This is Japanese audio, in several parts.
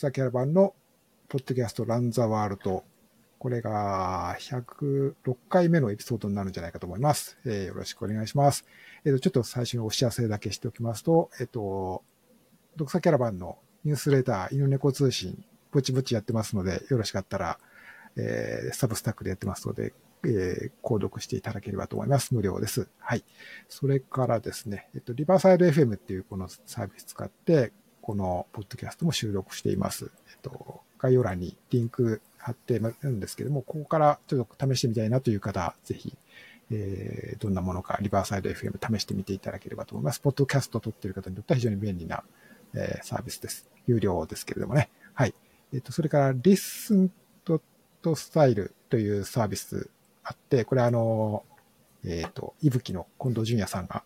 草キャラバンのポッドキャストランザワールド。これが106回目のエピソードになるんじゃないかと思います。えー、よろしくお願いします。えっ、ー、と、ちょっと最初にお知らせだけしておきますと、えっ、ー、と、読者キャラバンのニュースレター、犬猫通信、ぼちぼちやってますので、よろしかったら、えー、サブスタックでやってますので、えー、購読していただければと思います。無料です。はい。それからですね、えっと、リバーサイド FM っていうこのサービス使って、このポッドキャストも収録しています。えっと、概要欄にリンク貼ってるんですけども、ここからちょっと試してみたいなという方、ぜひ、えー、どんなものか、リバーサイド FM 試してみていただければと思います。ポッドキャストを撮っている方にとっては非常に便利な、えー、サービスです。有料ですけれどもね。はい。えっ、と、それから、listen.style というサービスあって、これあの、えっ、と、いぶきの近藤淳也さんが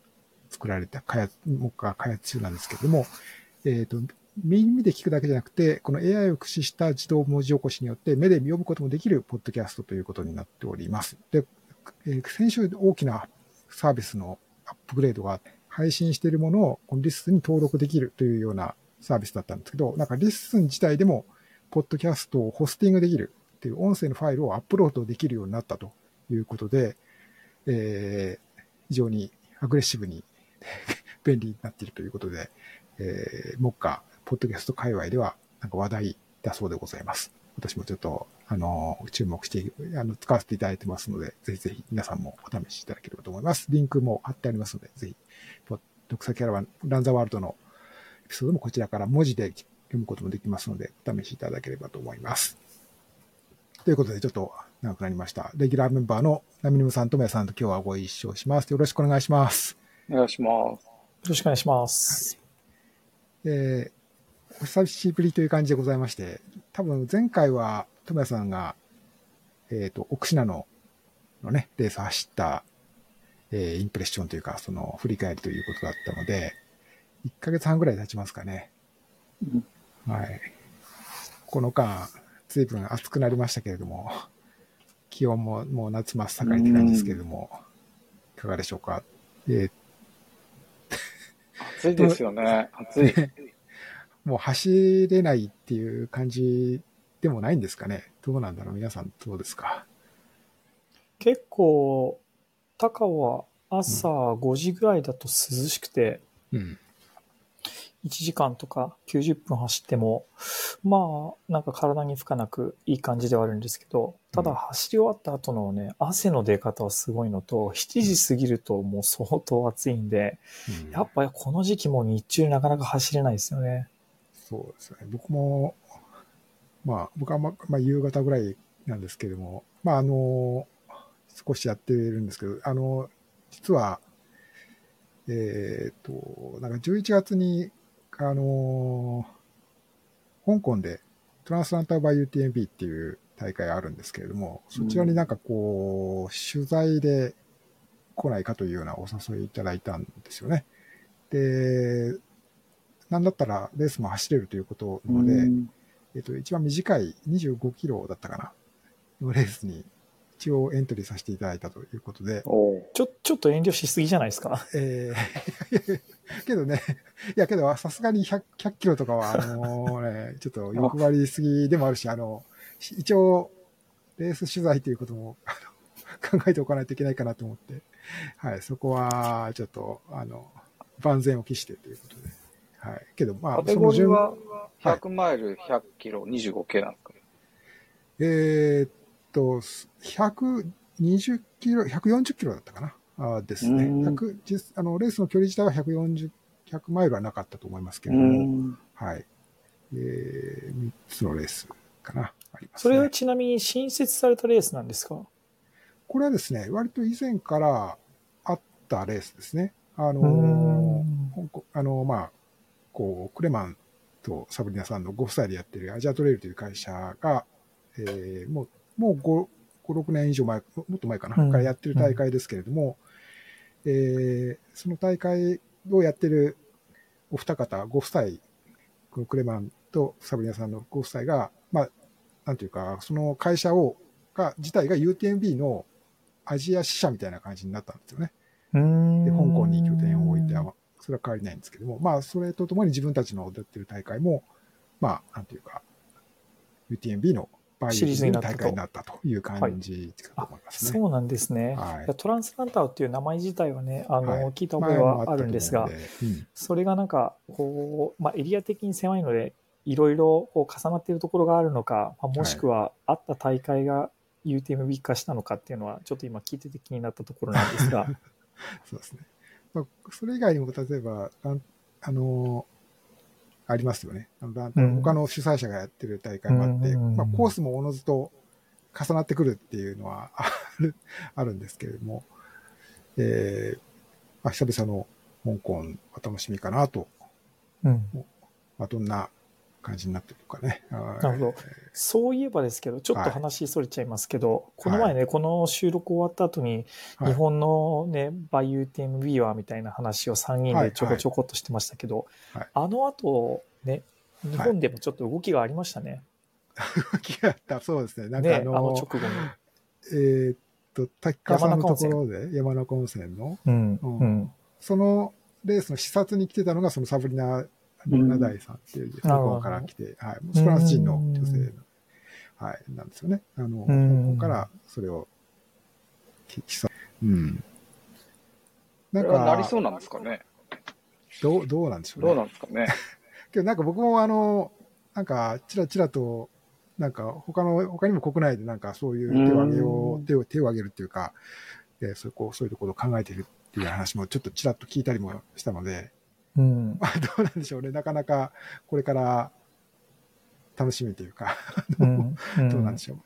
作られた開発、目下開発中なんですけれども、えっ、と、耳で聞くだけじゃなくて、この AI を駆使した自動文字起こしによって目で読むこともできるポッドキャストということになっております。で、えー、先週大きなサービスのアップグレードが配信しているものをこのリスンに登録できるというようなサービスだったんですけど、なんかリスン自体でもポッドキャストをホスティングできるっていう音声のファイルをアップロードできるようになったということで、えー、非常にアグレッシブに 便利になっているということで、えー、目下、ポッドキャスト界隈ではなんか話題だそうでございます。私もちょっと、あの、注目して、あの、使わせていただいてますので、ぜひぜひ皆さんもお試しいただければと思います。リンクも貼ってありますので、ぜひ、ドクサキャラバン、ランザワールドのエピソードもこちらから文字で読むこともできますので、お試しいただければと思います。ということで、ちょっと長くなりました。レギュラーメンバーのナミニムさんとメさんと今日はご一緒します。よろしくお願いします。お願いします。よろしくお願いします。はい、えー、お久しぶりという感じでございまして、多分前回は、トメさんが、えっ、ー、と、奥品の、のね、レース走った、えー、インプレッションというか、その、振り返りということだったので、1ヶ月半ぐらい経ちますかね。はい。この間、随分暑くなりましたけれども、気温ももう夏真っ盛りって感じですけれども、いかがでしょうか。えー、暑いですよね。暑い。もう走れないっていう感じでもないんですかね。どうなんだろう皆さんどうですか？結構、高尾は朝5時ぐらいだと涼しくて、うん、1時間とか90分走っても、まあ、なんか体に負荷なくいい感じではあるんですけど、ただ走り終わった後のね、汗の出方はすごいのと、7時過ぎるともう相当暑いんで、うん、やっぱりこの時期も日中なかなか走れないですよね。そうですね。僕も、まあ、僕はま、まあ、夕方ぐらいなんですけども、まあ、あの、少しやってるんですけど、あの、実は、えっ、と、なんか11月にあのー、香港でトランスランターバイ UTMB っていう大会あるんですけれども、そちらになんかこう、取材で来ないかというようなお誘いいただいたんですよね。で、なんだったらレースも走れるということなので、えっと、一番短い25キロだったかな、のレースに一応エントリーさせていただいたということで。ちょ、ちょっと遠慮しすぎじゃないですか？ええー、けどね、いやけどさすがに100、100キロとかは、あのね、ちょっと欲張りすぎでもあるし、あの、一応、レース取材ということも、あの、考えておかないといけないかなと思って、はい、そこは、ちょっと、あの、万全を期してということで。はい。けど、まあ、カテゴリーは100マイル、100キロ、25系なんですか？えー、っと、120キロ、140キロだったかな。あですね。100実あのレースの距離自体は140、100マイルはなかったと思いますけれども、はい。えー、3つのレースかな。あります、ね、それはちなみに新設されたレースなんですか？これはですね、割と以前からあったレースですね。あのー、あのー、まあ、こう、クレマンとサブリナさんのご夫妻でやってるアジアトレイルという会社が、えー、もうもう5、5、6年以上前、もっと前かな、からやってる大会ですけれども、うん、えー、その大会をやってるお二方、ご夫妻、このクレマンとサブリナさんのご夫妻が、まあ、なんていうか、その会社を、が、自体が UTMB のアジア支社みたいな感じになったんですよね。で、香港に拠点を置いて、それは変わりないんですけども、まあ、それとともに自分たちの踊ってる大会も、まあ、なんていうか、UTMB のバイオの大会になったという感じかと思いますね。そうなんですね、はい、トランスランターっていう名前自体はね、あの、はい、聞いた覚えはあるんですが、うん、それがなんか、こう、まあ、エリア的に狭いので、いろいろ重なっているところがあるのか、まあ、もしくはあった大会が UTMB 化したのかっていうのは、ちょっと今聞いてて気になったところなんですが。そうですね。まあ、それ以外にも、例えば、あの、ありますよね。他の主催者がやってる大会もあって、まあ、コースもおのずと重なってくるっていうのはある あるんですけれども、えー、まあ、久々の香港は楽しみかなと。うん。まあ、どんな感じになってるかね。なるほど。そういえばですけど、ちょっと話それちゃいますけど、はい、この前ね、この収録終わった後に、日本のね、バイ UTMB はみたいな話を3人でちょこちょこっとしてましたけど、はいはい、あの後、ね、日本でもちょっと動きがありましたね。動きがあった、そうですね。なんかあの、ね、あの直後に。えー、っと、滝川さんのところで、山中温泉の、うん、うん、そのレースの視察に来てたのが、そのサブリナリナダイさんっていう、香港から来て、はい、フランス人の女性はい、なんですよね。あの、香港からそれを、うん。なんか、なりそうなんですかね。どう、どうなんでしょうね。どうなんですかね。けどなんか僕もあの、なんか、ちらちらと、なんか他の、他にも国内でなんかそういう手を挙げよう、手を、手を挙げるっていうか、で、そういう、こう、そういうところを考えているっていう話もちょっとちらっと聞いたりもしたので、うん、まあどうなんでしょうね。なかなかこれから楽しみというかうん、どうなんでしょう。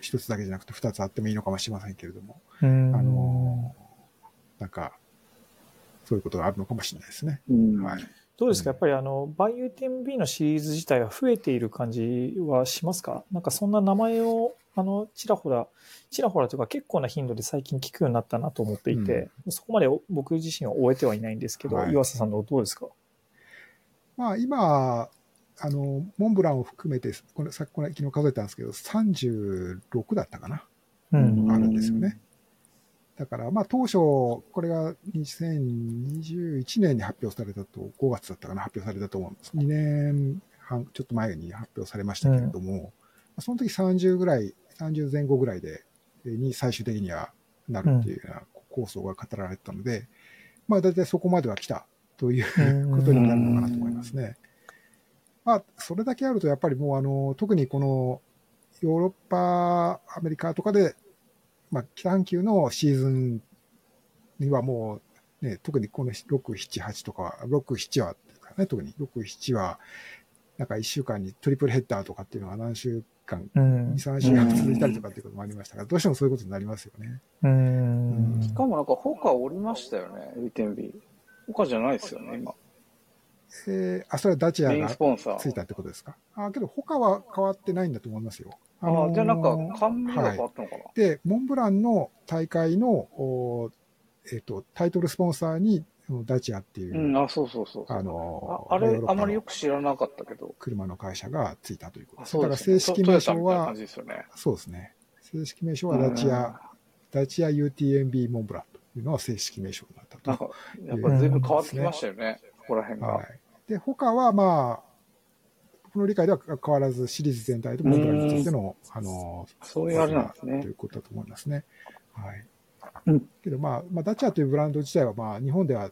一つだけじゃなくて二つあってもいいのかもしれませんけれども、うん、あの、なんか、そういうことがあるのかもしれないですね。はい。どうですか？やっぱりあの、バイ UTMB のシリーズ自体は増えている感じはしますか？なんかそんな名前を、あの、ちらほら、ちらほらというか結構な頻度で最近聞くようになったなと思っていて、うん、そこまで僕自身は終えてはいないんですけど、はい、岩佐さんのどうですか？まあ今、あの、モンブランを含めて、これ、さっきこれ昨日数えたんですけど、36だったかな？うん。あるんですよね。だから、まあ当初、これが2021年に発表されたと、5月だったかな、発表されたと思うんです。2年半、ちょっと前に発表されましたけれども、うん、その時30ぐらい、30前後ぐらいで、に最終的にはなるっていうような構想が語られてたので、うん、まあ大体そこまでは来たということになるのかなと思いますね。まあ、それだけあると、やっぱりもう、あの、特にこの、ヨーロッパ、アメリカとかで、まあ、北半球のシーズンにはもう、ね、特にこの6、7、8とか、6、7は、ね、特に6、7は、なんか1週間にトリプルヘッダーとかっていうのが何週間、うん、2、3週間続いたりとかっていうこともありましたが、どうしてもそういうことになりますよね。うん。しかもなんか、他おりましたよね、UTMB。他じゃないですよね、今。えー、あ、それはダチアがついたってことですか？あ、けど他は変わってないんだと思いますよ。あ、のー、じゃあなんか、冠が変わったのかな、はい、で、モンブランの大会の、おえっ、ー、と、タイトルスポンサーに、ダチアっていう。うん、あ、そうそうそうあのー、あれ、あまりよく知らなかったけど。車の会社がついたということです。だから正式名称は、ね、そうですね。正式名称はダチア、ダチア UTMB モンブランというのは正式名称になったと。なんか、やっぱ随分変わってきましたよね、ここら辺が。はいで、他はまあ、僕の理解では変わらずシリーズ全体とモンブランについての、あの、そういうあれなんですね。ということだと思いますね。はい。うん、けどまあ、まあ、ダチャーというブランド自体はまあ、日本では、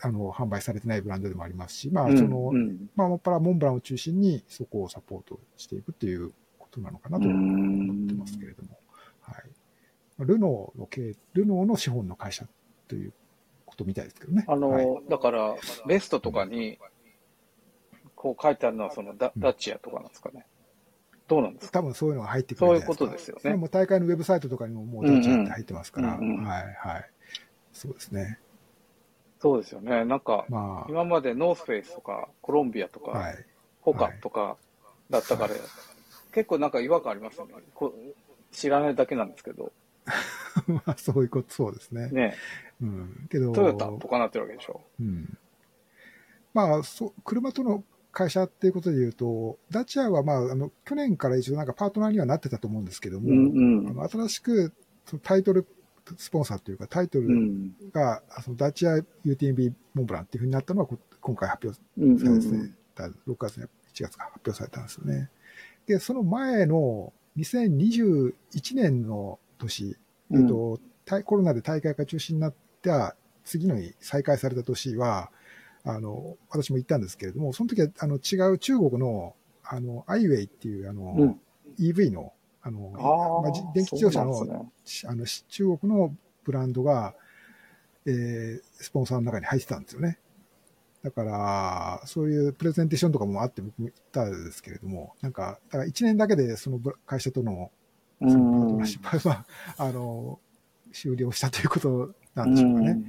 あの、販売されてないブランドでもありますし、まあ、その、うんうん、まあ、もっぱらモンブランを中心にそこをサポートしていくっていうことなのかなと思ってますけれども、はい。ルノーの経ルノーの資本の会社ということみたいですけどね。あの、はい、だから、ベストとかに、こう書いてあるのは、そのダ、ダチアとかなんですかね。どうなんですか？多分そういうのが入ってくるそういうことですよね。もう大会のウェブサイトとかにももうダチアって入ってますから、はいはい。そうですね。そうですよね。なんか、まあ、今までノースフェイスとか、コロンビアとか、はい、ホカとかだったから、はい、結構なんか違和感ありますよね。こ知らないだけなんですけど。まあ、そういうこと、そうですね。ね。うん。けど、トヨタとかなってるわけでしょ。うん。まあ、そ車との会社っていうことで言うと、ダチアはまあ、あの、去年から一応なんかパートナーにはなってたと思うんですけども、うんうん、あの新しくタイトルスポンサーというか、タイトルが、うん、そのダチア UTMB モンブランっていうふうになったのは、今回発表されて、うんうん、6月に1月か発表されたんですよね。で、その前の2021年の年、えっと、コロナで大会が中止になった次のに再開された年は、あの、私も行ったんですけれども、その時は、あの、違う中国の、あの、アイウェイっていう、あの、うん、EV の、あの、あまあ、電気自動車の、ね、あの、中国のブランドが、えー、スポンサーの中に入ってたんですよね。だから、そういうプレゼンテーションとかもあって僕も行ったんですけれども、なんか、だから1年だけでその会社との、そのパートナーシップは、あの、終了したということなんでしょうかね。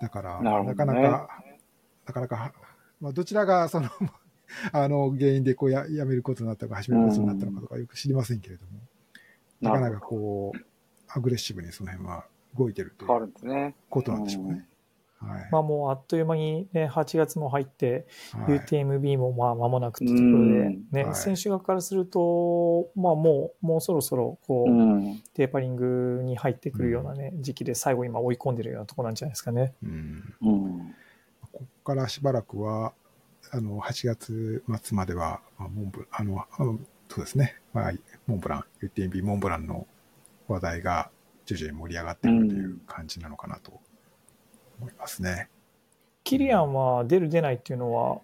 だから、な、ね,、かなか、なかなか、まあ、どちらがその あの、原因でこうややめることになったのか、始めることになったのかとかよく知りませんけれども、なかなかこう、アグレッシブにその辺は動いてるということなんでしょうね。はい、まあもうあっという間にね、8月も入って、はい、UTMB もまあ間もなくってところで、ね、はい、選手側からすると、まあもう、もうそろそろこう、テーパリングに入ってくるようなね、時期で最後今追い込んでるようなところなんじゃないですかね。うん。うん、ここからしばらくは、あの、8月末までは、まあ、モンブあの、あのそうですね、まあ、モンブラン、UTMB モンブランの話題が徐々に盛り上がっているという感じなのかなと思いますね。キリアンは出る出ないっていうのは、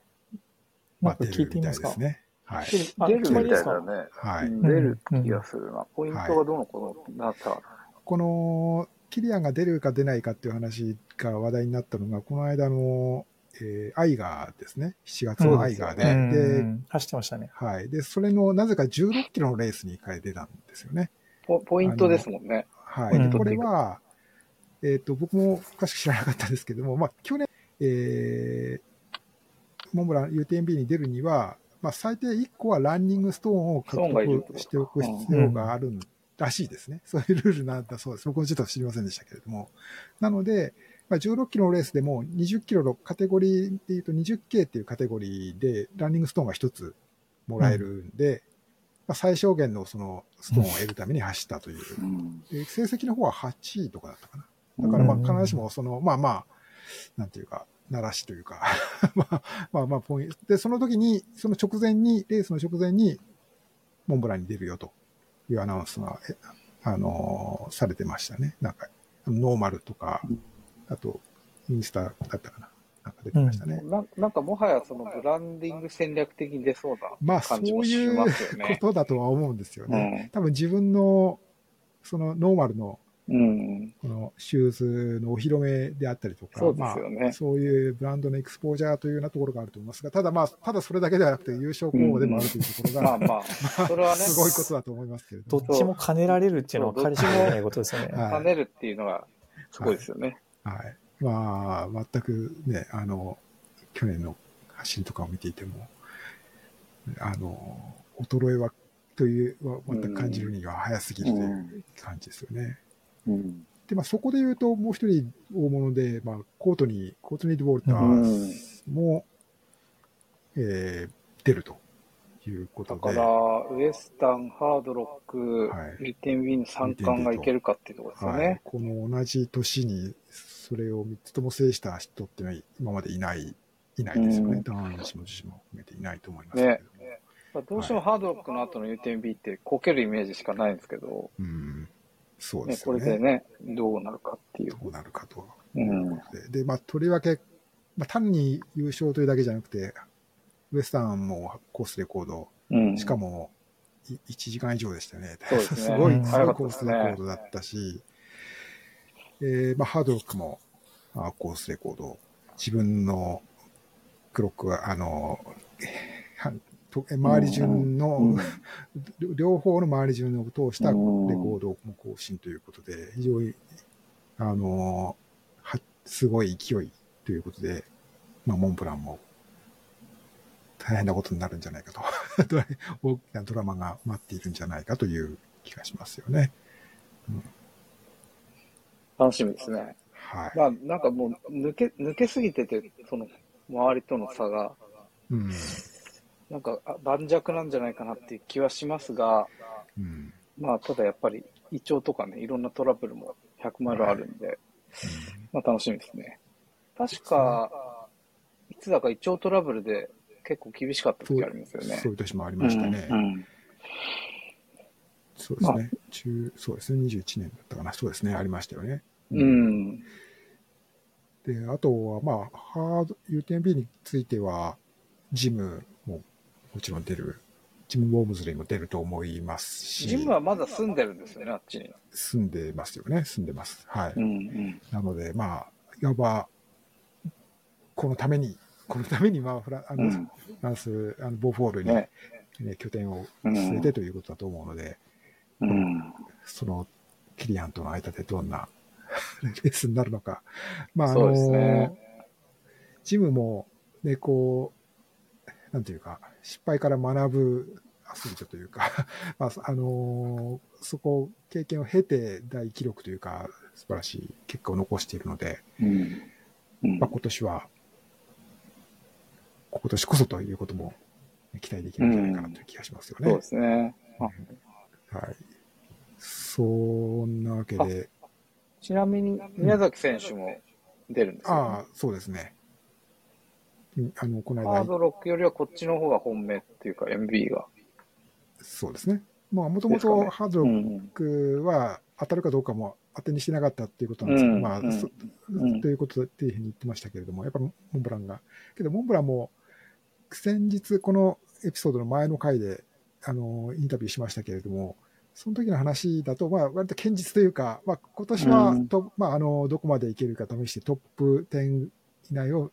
なんか聞いてみますか、まあ、ですね。はい。出るみたいだね。はい。出る気がするな。ポイントがどのこのなった、この、キリアンが出るか出ないかっていう話が話題になったのが、この間の、えー、アイガーですね。7月のアイガーで。で、で走ってましたね。はい。で、それの、なぜか16キロのレースに1回出たんですよね。ポポイントですもんね。はい。これは、えっ、ー、と、僕も詳しく知らなかったんですけども、まあ、去年、えー、モンブラン UTMB に出るには、まあ、最低1個はランニングストーンを獲得しておく必要があるらしいですね。そういうルールなんだそうです。僕もちょっと知りませんでしたけれども。なので、まあ、16キロのレースでも20キロのカテゴリーで言うと 20K っていうカテゴリーでランニングストーンが1つもらえるんで、うん、まあ、最小限のそのストーンを得るために走ったという。うん、成績の方は8位とかだったかな。だからまあ必ずしもその、まあまあ、なんていうか、鳴らしというか まあまあまあポイント。で、その時に、その直前に、レースの直前に、モンブランに出るよというアナウンスが、あのー、されてましたね。なんか、ノーマルとか、あと、インスタだったかな。なんか出てましたね。うん、ななんかもはやそのブランディング戦略的に出そうな感じもしますよね。まあそういうことだとは思うんですよね。うん、多分自分の、そのノーマルのうん、このシューズのお披露目であったりとか、そうですよね、まあ、そういうブランドのエクスポージャーというようなところがあると思いますが、ただまあ、ただそれだけではなくて優勝候補でもあるというところが、うん、まあまあ、それはね、すごいことだと思いますけれどどっちも兼ねられるっていうのは彼氏もないことですよね。兼ねるっていうのがすごいですよね。はい。はい、まあ、全くね、あの、去年の走りとかを見ていても、あの、衰えは、という、全く感じるには早すぎるという感じですよね。うん、で、まあ、そこで言うと、もう一人大物で、まあ、コートに、コートニー・ド・ウォルターズも、うん、えー、出るということで。だから、ウエスタン、ハードロック、はい、リテンウィン3冠がいけるかっていうところですよね、はい。この同じ年に、それを3つとも制した人ってのは今までいない、いないですよね。男子も女子も含めていないと思いますけども。ね。どうしてもハードロックの後の UTMB ってこけるイメージしかないんですけど、うん、そうですね、ね。これでね、どうなるかっていう。どうなるかと。うん、で、まあ、とりわけ、まあ、単に優勝というだけじゃなくて、ウエスタンもコースレコード、うん、しかも1時間以上でしたね。すね すごい、すごいコースレコードだったし、えー、まあ、ハードロックもあコースレコード、自分のクロックは、あの、周り順の、うん、両方の周り順を通したレコードも更新ということで、非常に、あの、は、すごい勢いということで、まあ、モンブランも大変なことになるんじゃないかと。大きなドラマが待っているんじゃないかという気がしますよね。うん、楽しみですね。はい。まあ、なんかもう抜け、抜けすぎてて、その、周りとの差が、うん、なんか盤石なんじゃないかなっていう気はしますが、うん、まあ、ただやっぱり胃腸とかね、いろんなトラブルも100マイルあるんで、はい、まあ楽しみですね。確か、いつだか胃腸トラブルで結構厳しかった時ありますよね。そういう年もありましたね。うんうん、そうですね、まあ、中、そうですね、21年だったかな。そうですね、ありましたよね。うん。で、あとは、まあ、ハード、UTMB については、ジムももちろん出る、ジム・ウォームズリーも出ると思いますし。ジムはまだ住んでるんですよね、あっちに。住んでますよね、住んでます。はい。うんうん、なので、まあ、いわば、このために、このために、まあ、フラあの、うん、フランス、あのボーフォールに、ね、ね、拠点を据えてということだと思うので、うん、そのキリアンとの間でどんな レースになるのか。まあ、あの、ね、ジムも、ね、こう、なんていうか、失敗から学ぶアスリートというか まあ、あのー、そこ、経験を経て大記録というか、素晴らしい結果を残しているので、うんうん、まあ、今年は、今年こそということも期待できるんじゃないかなという気がしますよね。そうですね。はい。そんなわけで。ちなみに、宮崎選手も出るんですか、ね、ああ、そうですね。あの、この間。ハードロックよりはこっちの方が本命っていうか MB が。そうですね。まあ、もともとハードロックは当たるかどうかも当てにしてなかったっていうことなんですけど、うん、まあ、うん、ということっていうふうに言ってましたけれども、やっぱモンブランが。けど、モンブランも、先日このエピソードの前の回で、あの、インタビューしましたけれども、その時の話だと、まあ、割と堅実というか、まあ、今年はと、うん、まあ、あの、どこまでいけるか試してトップ10以内を、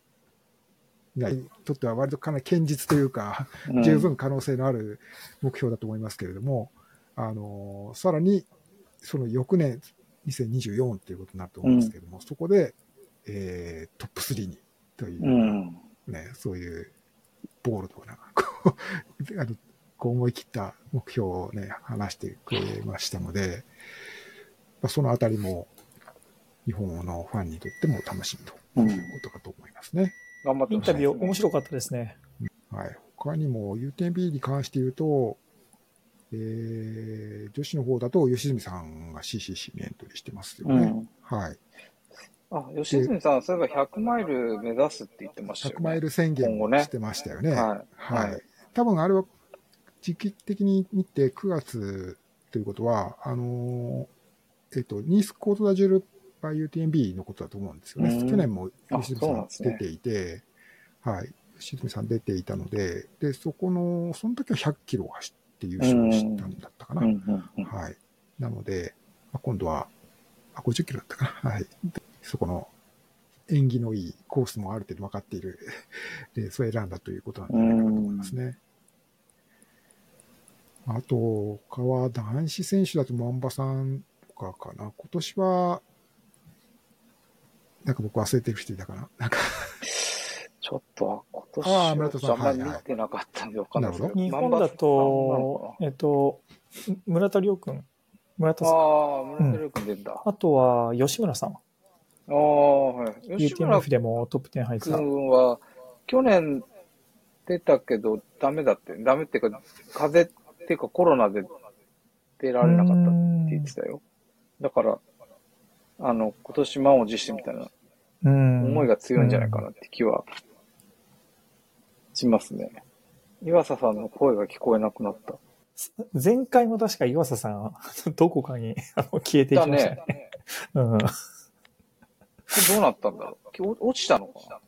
にとっては割とかなり堅実というか、十分可能性のある目標だと思いますけれども、あの、さらに、その翌年、2024っていうことになると思うんですけども、うん、そこで、えー、トップ3にという、うん、ね、そういうボールとかな、こう、あの、こう思い切った目標をね、話してくれましたので、まあ、そのあたりも日本のファンにとっても楽しみということかと思いますね。頑張って、ね、インタビュー面白かったですね。はい。他にも UTMB に関して言うと、えー、女子の方だと吉住さんが CCC にエントリーしてますよね。うん、はい。あ、吉住さん、そういえば100マイル目指すって言ってましたよね。100マイル宣言をしてましたよね。ねはい。はい。多分あれは時期的に見て9月ということは、あのー、えっと、ニースコートダジュールバイ UTMB のことだと思うんですよね。去年も吉住さん出ていて、ね、はい。吉住さん出ていたので、で、そこの、その時は100キロを走って優勝したんだったかな。はい。なので、まあ、今度は、あ、50キロだったかな。はい。そこの縁起のいいコースもある程度分かっている で、それ選んだということなんじゃないかなと思いますね。あと、他は男子選手だと万場さんとかかな。今年は、なんか僕忘れてる人いたかな？なんかちょっと、今年はあんまり見てなかったんでわかんないですけど。日本だと、えっと、村田亮君。村田さん。ああ、村田亮君出た、うん、あとは、吉村さん。ああ、はい。UTMF でもトップ10入ってた。君は、去年出たけど、ダメだって。ダメっていうか、風邪っていうかコロナで出られなかったって言ってたよ。だから、あの、今年満を持してみたいな思いが強いんじゃないかなって気はしますね。岩佐さんの声が聞こえなくなった。前回も確か岩佐さん、どこかに消えていきましたね。ねうん、どうなったんだろう？落ちたのか？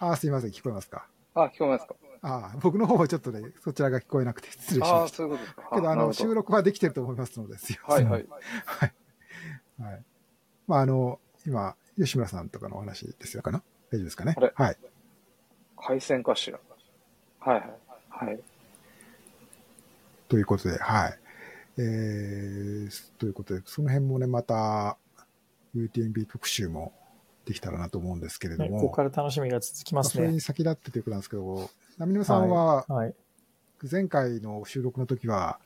なあ、すいません、聞こえますか？あ、聞こえますかああ、僕の方はちょっとね、そちらが聞こえなくて失礼しました。ああ、そういうことですか。けど、あの、収録はできてると思いますので、すよ。はいはい。はい。はい。まあ、あの、今、吉村さんとかのお話ですよかな？大丈夫ですかね？はい。回線かしら。はいはい。はい。ということで、はい。えー、ということで、その辺もね、また、UTMB 特集もできたらなと思うんですけれども。ここから楽しみが続きますね。それに先立ってということなんですけど、波野さんは、前回の収録の時は、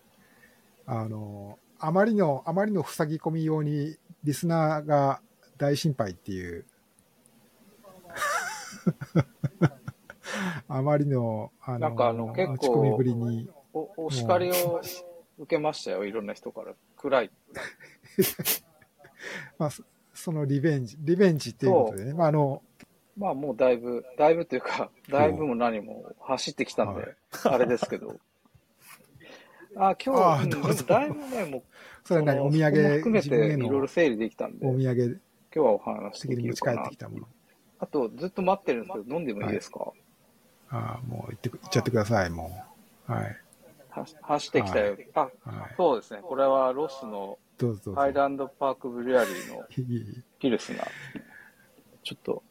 あの、あまりの、あまりの塞ぎ込み用に、リスナーが大心配っていう あまりの、あの、なんかあの結構。お、お叱りを受けましたよ、いろんな人から。暗い。まあ、そのリベンジ、リベンジっていうことでね、まあ、あの、まあもうだいぶ、だいぶというか、だいぶも何も走ってきたんで、あれですけど。あ、今日、うん、だいぶね、もう、それは何お土産含めていろいろ整理できたんで、お土産、今日はお話できるかな。持ち帰ってきたもの。あと、ずっと待ってるんですけど、飲んでもいいですか、はい、ああ、もう行って、行っちゃってください、もう。はい。走ってきたよ。はい、あ、はい、そうですね。これはロスのハイランドパークブリュアリーのピルスが、ちょっと。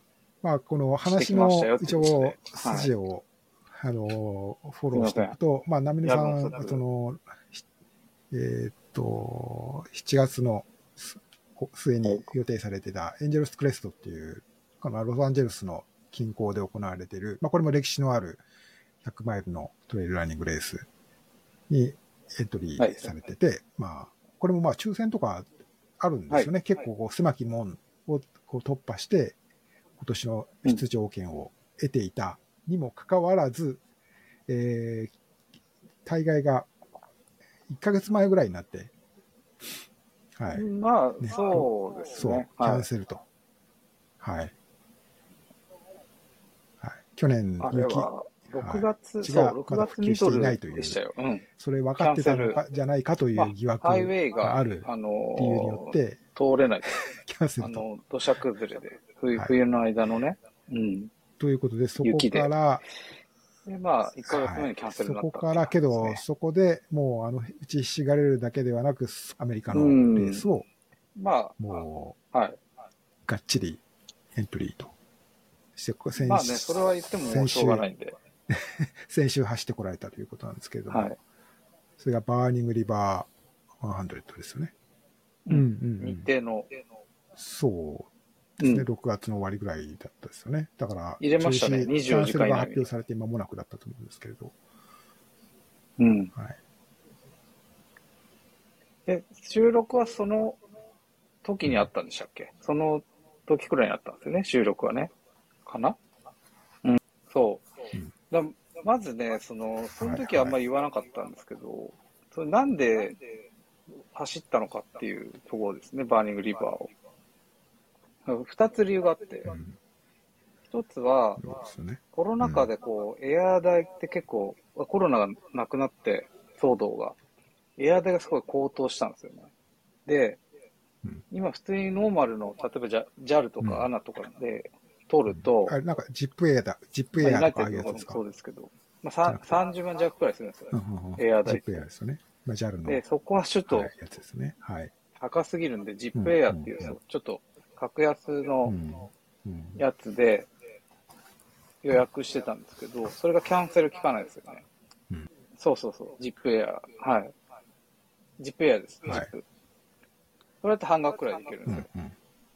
まあ、この話の一応、筋を、あの、フォローしていくと、まあ、ナミネさん、その、えっと、7月の末に予定されてたエンジェルスクレストっていう、このロサンゼルスの近郊で行われている、まあ、これも歴史のある100マイルのトレイルランニングレースにエントリーされてて、はい、まあ、これもまあ抽選とかあるんですよね。はい、結構こう狭き門をこう突破して、今年の出場権を得ていたにもかかわらず、うん、えー、大概が1ヶ月前ぐらいになって、はい。まあ、ね、そうですね。そう、キャンセルと。はい。はい。去年、雪、6月、そう、6月ミドルでしたよ。うん。それ分かってたのかじゃないかという疑惑がある理由によって、通れない。キャンセルあの、土砂崩れで、冬,、冬の間のね。うん。ということで、そこから、で、まあ、1ヶ月前にキャンセルになった、そこからけど、そこでもう、あの、打ちひしがれるだけではなく、アメリカのレースを、まあ、もう、はい。がっちりエントリーと。して、先まあね、それは言ってももうしょうがないんで。先週走ってこられたということなんですけれども、はい、それがバーニングリバー100ですよね。うん、うん、日程の。そうですね、うん、6月の終わりぐらいだったですよね。だから、入れましたね、24時間が発表されて間もなくだったと思うんですけれど。うん。はい。で、収録はその時にあったんでしたっけ？その時くらいにあったんですよね、収録はね。かな？うん。そう。うんだまずね、その、その時はあんまり言わなかったんですけど、はいはい、それなんで走ったのかっていうところですね、バーニングリバーを。二つ理由があって、一、うん、つは、ね、コロナ禍でこう、うん、エア代って結構、コロナがなくなって騒動が、エア代がすごい高騰したんですよね。で、うん、今普通にノーマルの、例えば JAL とか ANA とかで、取ると、あれ、なんかジップエアだ。ジップエアとかああいうやつですか？そうですけど、まあ、30万弱くらいするんですよ、エア代。ジップエアですよね。まあ、JAL の。で、そこはちょっと。高すぎるんで、ジップエアっていう、ちょっと格安のやつで予約してたんですけど、それがキャンセル効かないですよね。うん、そうそうそう、ジップエア。はい。ジップエアです、ジップ。それだって半額くらいでいけるんですよ。うん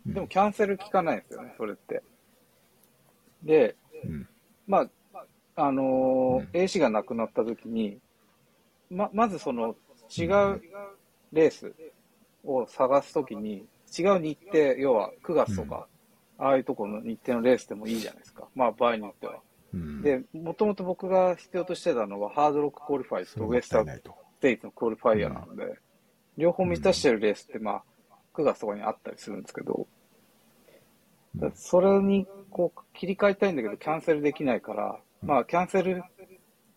うん、でもキャンセル効かないんですよね、それって。で、うん、まあ、あのー、AC がなくなった時に、ま、まずその違うレースを探すときに、違う日程、要は9月とか、ああいうところの日程のレースでもいいじゃないですか。まあ場合によっては。で、もともと僕が必要としてたのは、ハードロック qualify とウエスタンステイツのクオリファイアなので、両方満たしてるレースって、まあ、9月とかにあったりするんですけど、それにこう切り替えたいんだけど、キャンセルできないから、まあ、キャンセル、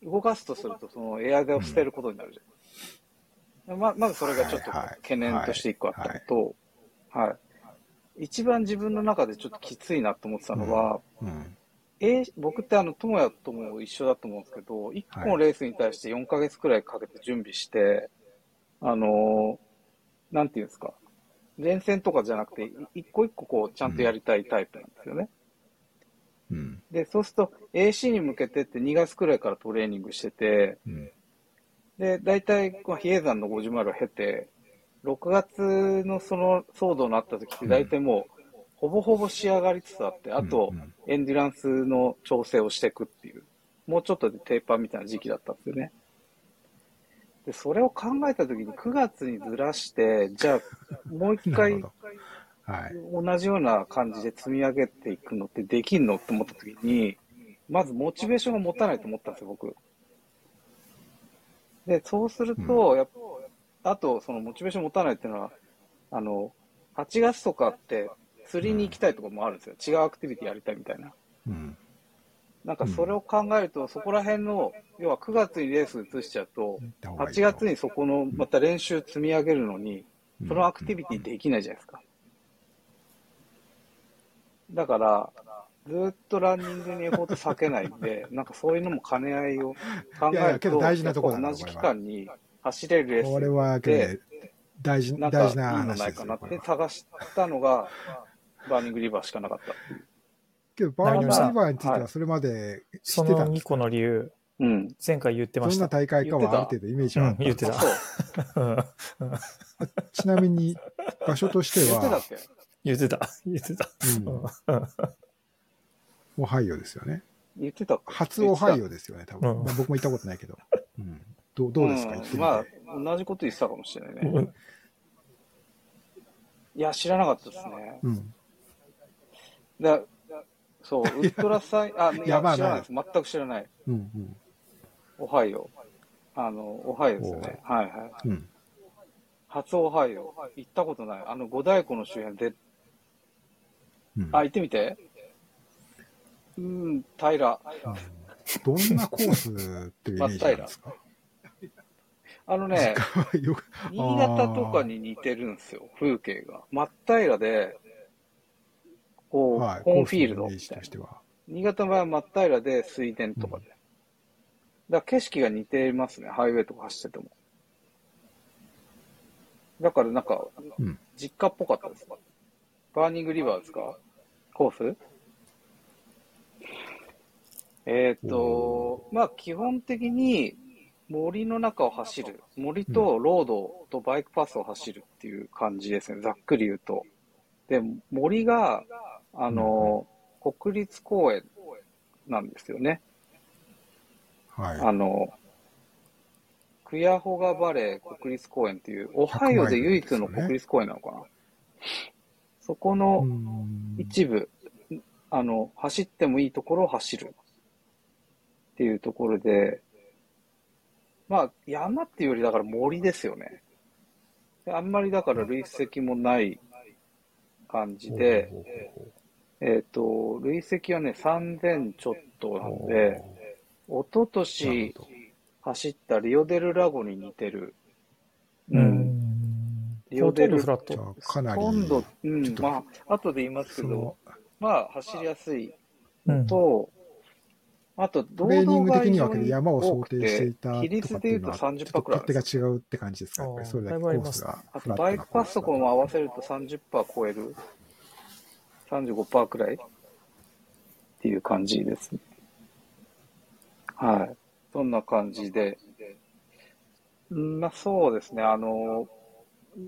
動かすとすると、そのエアガを捨てることになるじゃん。ままずそれがちょっと懸念として一個あったのと、はい、一番自分の中でちょっときついなと思ってたのは、うん。うん。え僕ってあの、友也とも一緒だと思うんですけど、1個のレースに対して4ヶ月くらいかけて準備して、あのー、なんていうんですか、連戦とかじゃなくて、一個一個こう、ちゃんとやりたいタイプなんですよね。うん、で、そうすると AC に向けてって2月くらいからトレーニングしてて、うん、で、大体、比叡山の50マイルを経て、6月のその騒動になった時って大体もう、ほぼほぼ仕上がりつつあって、あと、エンデュランスの調整をしていくっていう、もうちょっとでテーパーみたいな時期だったんですよね。で、それを考えたときに9月にずらして、じゃあ、もう一回、はい、同じような感じで積み上げていくのってできんのって思ったときに、まずモチベーションが持たないと思ったんですよ、僕。で、そうすると、やっぱ、あと、そのモチベーション持たないっていうのは、あの、8月とかって釣りに行きたいとかもあるんですよ。違うアクティビティやりたいみたいな。うん。なんかそれを考えると、そこら辺の、要は9月にレース移しちゃうと、8月にそこのまた練習積み上げるのに、そのアクティビティできないじゃないですか。だから、ずっとランニングにエフォート避けないんで、なんかそういうのも兼ね合いを考えると、同じ期間に走れるレースこれは大事大事な話ないかなって探したのが、バーニングリバーしかなかった。けど、バーニングリバーについてはそれまで知ってたんですか、その2個の理由。うん、前回言ってました。どんな大会かはある程度イメージはあった。言ってた。ちなみに、場所としては、言ってた。言ってた。オハイオですよね。言ってた初オハイオですよね、多分。僕も行ったことないけど。うん、どうどうですか、まあ、同じこと言ってたかもしれないね。いや、知らなかったですね。うん。だそう、ウッドラサイ、あ、いや、知らないです。全く知らない。うんうん。オハイオ。あの、オハイオですね。はいはい。うん。初オハイオ。行ったことない。あの、五大湖の周辺で、うん、あ、行ってみて。うん、平ら。どんなコースっていうイメージなんですか？あのね、新潟とかに似てるんですよ、風景が。真っ平らで、こう、はい、 corn fieldみたいな。新潟の場合は真っ平らで水田とかで。うん、だから景色が似てますね、ハイウェイとか走ってても。だからなんか、うん、実家っぽかったですかバーニングリバーですか？コース？えっ、ー、と、まあ基本的に森の中を走る。森とロードとバイクパスを走るっていう感じですね。ざっくり言うと。で、森が、あの、国立公園なんですよね。はい。あの、クヤホガバレー国立公園っていう、オハイオで唯一の国立公園なのかな。そこの一部、あの、走ってもいいところを走るっていうところで、まあ、山っていうよりだから森ですよね。あんまりだから累積もない感じで、えっ、と、累積はね、3000ちょっとなんで、一昨年走ったリオデルラゴに似てる。うん。リオデルフラット。今度、うん、まあ、後で言いますけど、まあ、走りやすいのと、うん、あと、トレーニング的には山を想定していた比率で言うと30%くらい。勝手が違うって感じですか？それだけコースが。あと、バイクパスとかも合わせると30%超える。35%くらいっていう感じですね。はい。そんな感じで。まあそうですね。あの、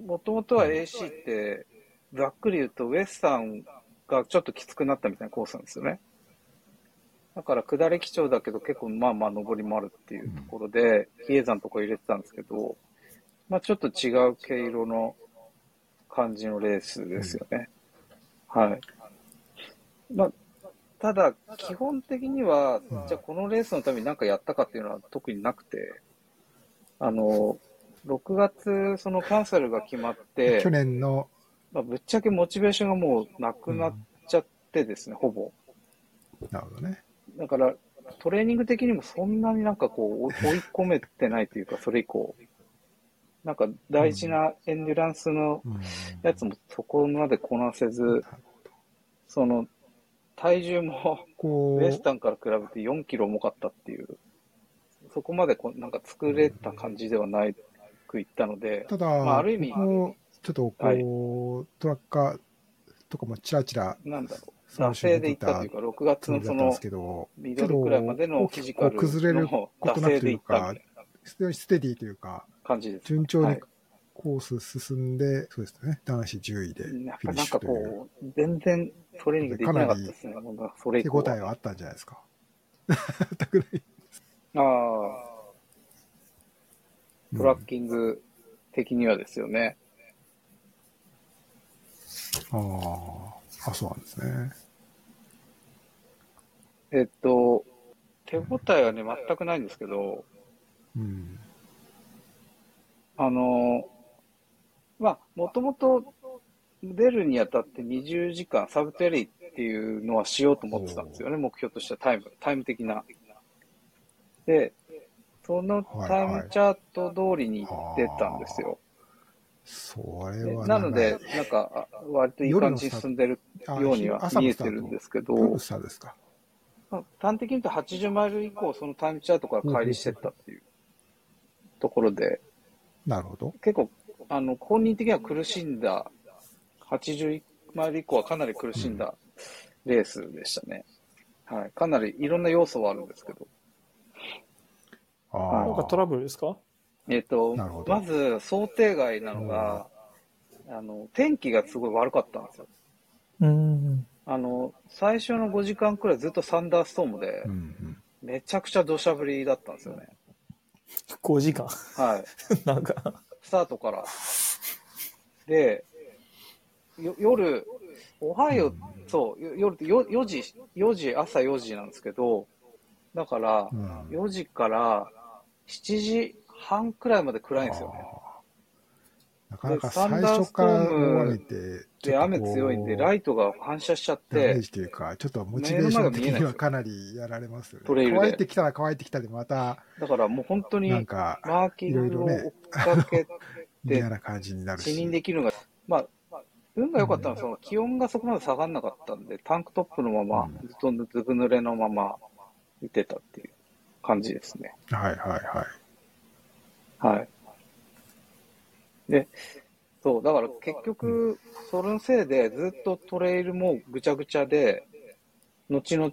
もともとは AC って、ざっくり言うとウエスタンがちょっときつくなったみたいなコースなんですよね。だから下り基調だけど結構まあまあ上りもあるっていうところで、比叡山とか入れてたんですけど、まあちょっと違う毛色の感じのレースですよね。はい。まあ、ただ、基本的には、じゃあこのレースのために何かやったかっていうのは特になくて、あの、6月、そのキャンセルが決まって、去年の、まあ、ぶっちゃけモチベーションがもうなくなっちゃってですね、うん、ほぼ。なるほどね。だから、トレーニング的にもそんなになんかこう、追い込めてないというか、それ以降。なんか大事なエンデュランスのやつもそこまでこなせず、その体重もウエスタンから比べて4キロ重かったっていう、そこまでこなんか作れた感じではないくいったので、ただ、まあ、ある意味、ちょっとこう、はい、トラッカーとかもちらちら、なんだろう、惰性でいったというか、6月のそのミドルくらいまでのフィジカルの崩れることなくというか、ステディというか、感じです。順調にコース進んで、そうですね、男子10位でフィニッシュという。なんかこう、全然トレーニングできなかったですね。それ手応えはあったんじゃないですか？ああ。トラッキング的にはですよね。うん、ああ、あ、そうなんですね。えっと、手応えはね、全くないんですけど、うん、あの、まあ、もともと出るにあたって20時間、サブテリーっっていうのはしようと思ってたんですよね、目標としてはタイム、タイム的な。で、そのタイムチャート通りに出たんですよ。それはなので、なんか、割といい感じに進んでるようには見えてるんですけど、ですか？端的に言うと80マイル以降、そのタイムチャートから乖離してったっていうところで、なるほど。結構、あの、本人的には苦しんだ、80マイル以降はかなり苦しんだレースでしたね。うん、はい。かなりいろんな要素はあるんですけど。ああ。なんかトラブルですか？えっ、ー、と、まず想定外なのが、あの、天気がすごい悪かったんですよ。うん。あの、最初の5時間くらいずっとサンダーストームで、うんうん、めちゃくちゃ土砂降りだったんですよね。5時間はい。なんか。スタートから。で、夜、おはよう、そう、夜って4時、4時、朝4時なんですけど、だから、4時から7時半くらいまで暗いんですよね。なかなか最初から大雨て、で、雨強いんで、ライトが反射しちゃって、ダメージというか、ちょっとモチベーション的にはかなりやられますよね。乾いてきたら乾いてきたでまた、だからもう本当に、なんか、マーキングを追っかけて、嫌な感じになるし。死認できるのが、まあ、運が良かったのは、その気温がそこまで下がらなかったんで、タンクトップのまま、ずっとずぶ濡れのまま、いてたっていう感じですね。はいはいはい。はい。で、そう、だから結局、そのせいでずっとトレイルもぐちゃぐちゃで、後々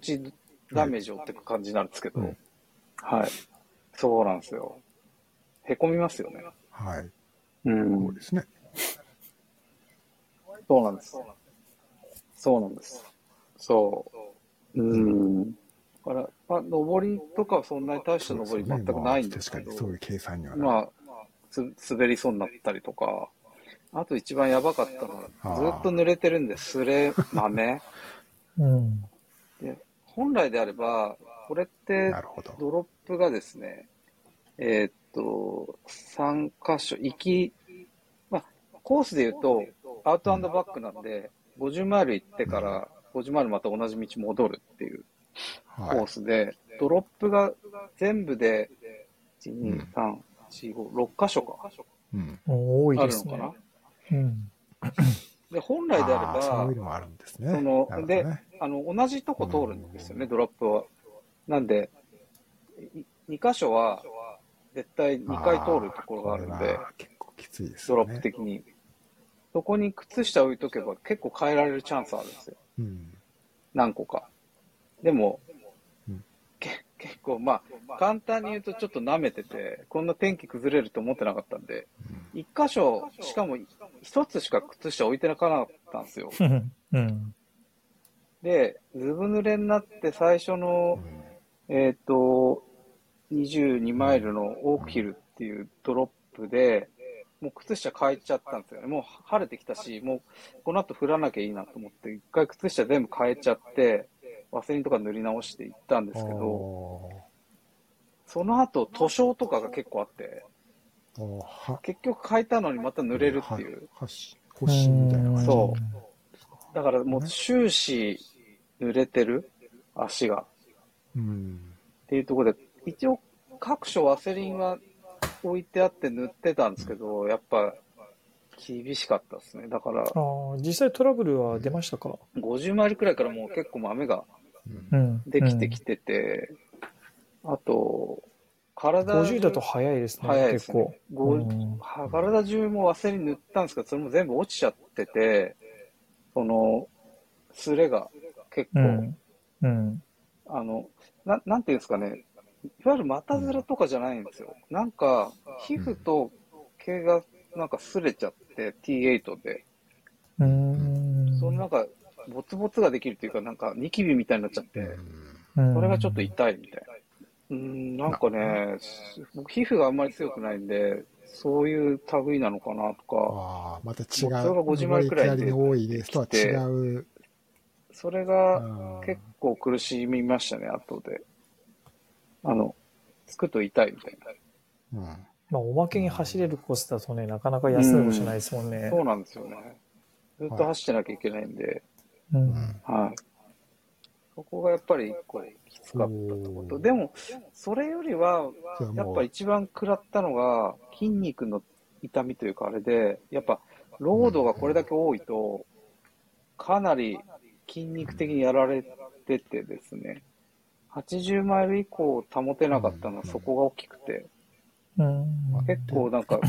ダメージを負っていく感じになるんですけど、はい。はい、そうなんですよ。へこみますよね。はい。うん。そうですね。そうなんです。そうなんです。そう。うん。だから、まあ、上りとかはそんなに大した上り全くないんですけど、ねまあ、確かにそういう計算にはまあ、つ滑りそうになったりとか、あと一番やばかったのは、ずっと濡れてるんで、すれ 豆。うん、で本来であれば、これって、ドロップがですね、えー、っと、3箇所、行き、まあ、コースで言うと、アウトバックなんで、50マイル行ってから、50マイルまた同じ道戻るっていうコースで、はい、ドロップが全部で、1、2、3、4、5、6箇所か。うん、多いですね。あるのかな？うん。で、本来であれば、そういうのもあるんですね。その、ね、で、あの、同じとこ通るんですよね、ドロップは。なんで、2箇所は、絶対2回通るところがあるんで、結構きついです、ね、ドロップ的に。そこに靴下置いとけば結構変えられるチャンスあるんですよ。うん、何個か。でも、結構、まあ、簡単に言うとちょっと舐めてて、こんな天気崩れると思ってなかったんで、一箇所、しかも一つしか靴下置いてなかったんですよ。うん、で、ずぶ濡れになって最初の、えっ、ー、と、22マイルのオークヒルっていうドロップで、もう靴下変えちゃったんですよね。もう晴れてきたし、もうこの後降らなきゃいいなと思って、一回靴下全部変えちゃって、ワセリンとか塗り直していったんですけど、その後、塗装とかが結構あって、結局変えたのにまた塗れるっていう。星みたいな感じ。そう。だからもう終始濡れてる足が。うん、っていうところで、一応各所ワセリンは置いてあって塗ってたんですけど、やっぱ厳しかったですね。だから。ああ、実際トラブルは出ましたか ?50 マイルくらいからもう結構豆ができてきてて、あと、体50だと早いですね。早いですね。うん、体中もワセリン塗ったんですけど、それも全部落ちちゃってて、その、すれが結構、うんうん、あの、ななんていうんですかね、いわゆる股面とかじゃないんですよ。なんか、皮膚と毛がなんか擦れちゃって、T8 で。うん。そのなんか、ボツボツができるっていうか、なんかニキビみたいになっちゃって、それがちょっと痛いみたいな。うん、なんかね、僕皮膚があんまり強くないんで、そういう類なのかなとか。ああ、また違う。それが50枚くらいで。多いですとは違う。それが結構苦しみましたね、後で。あの、つくと痛いみたいな。うん。まあ、おまけに走れるコースだとね、なかなか休むしないですもんね、うん。そうなんですよね。ずっと走ってなきゃいけないんで。うん。はい。そこがやっぱり一個きつかったとこと。でも、それよりは、やっぱ一番食らったのが、筋肉の痛みというかあれで、やっぱ、ロードがこれだけ多いと、かなり筋肉的にやられててですね、80マイル以降保てなかったのはそこが大きくて、結構なんか、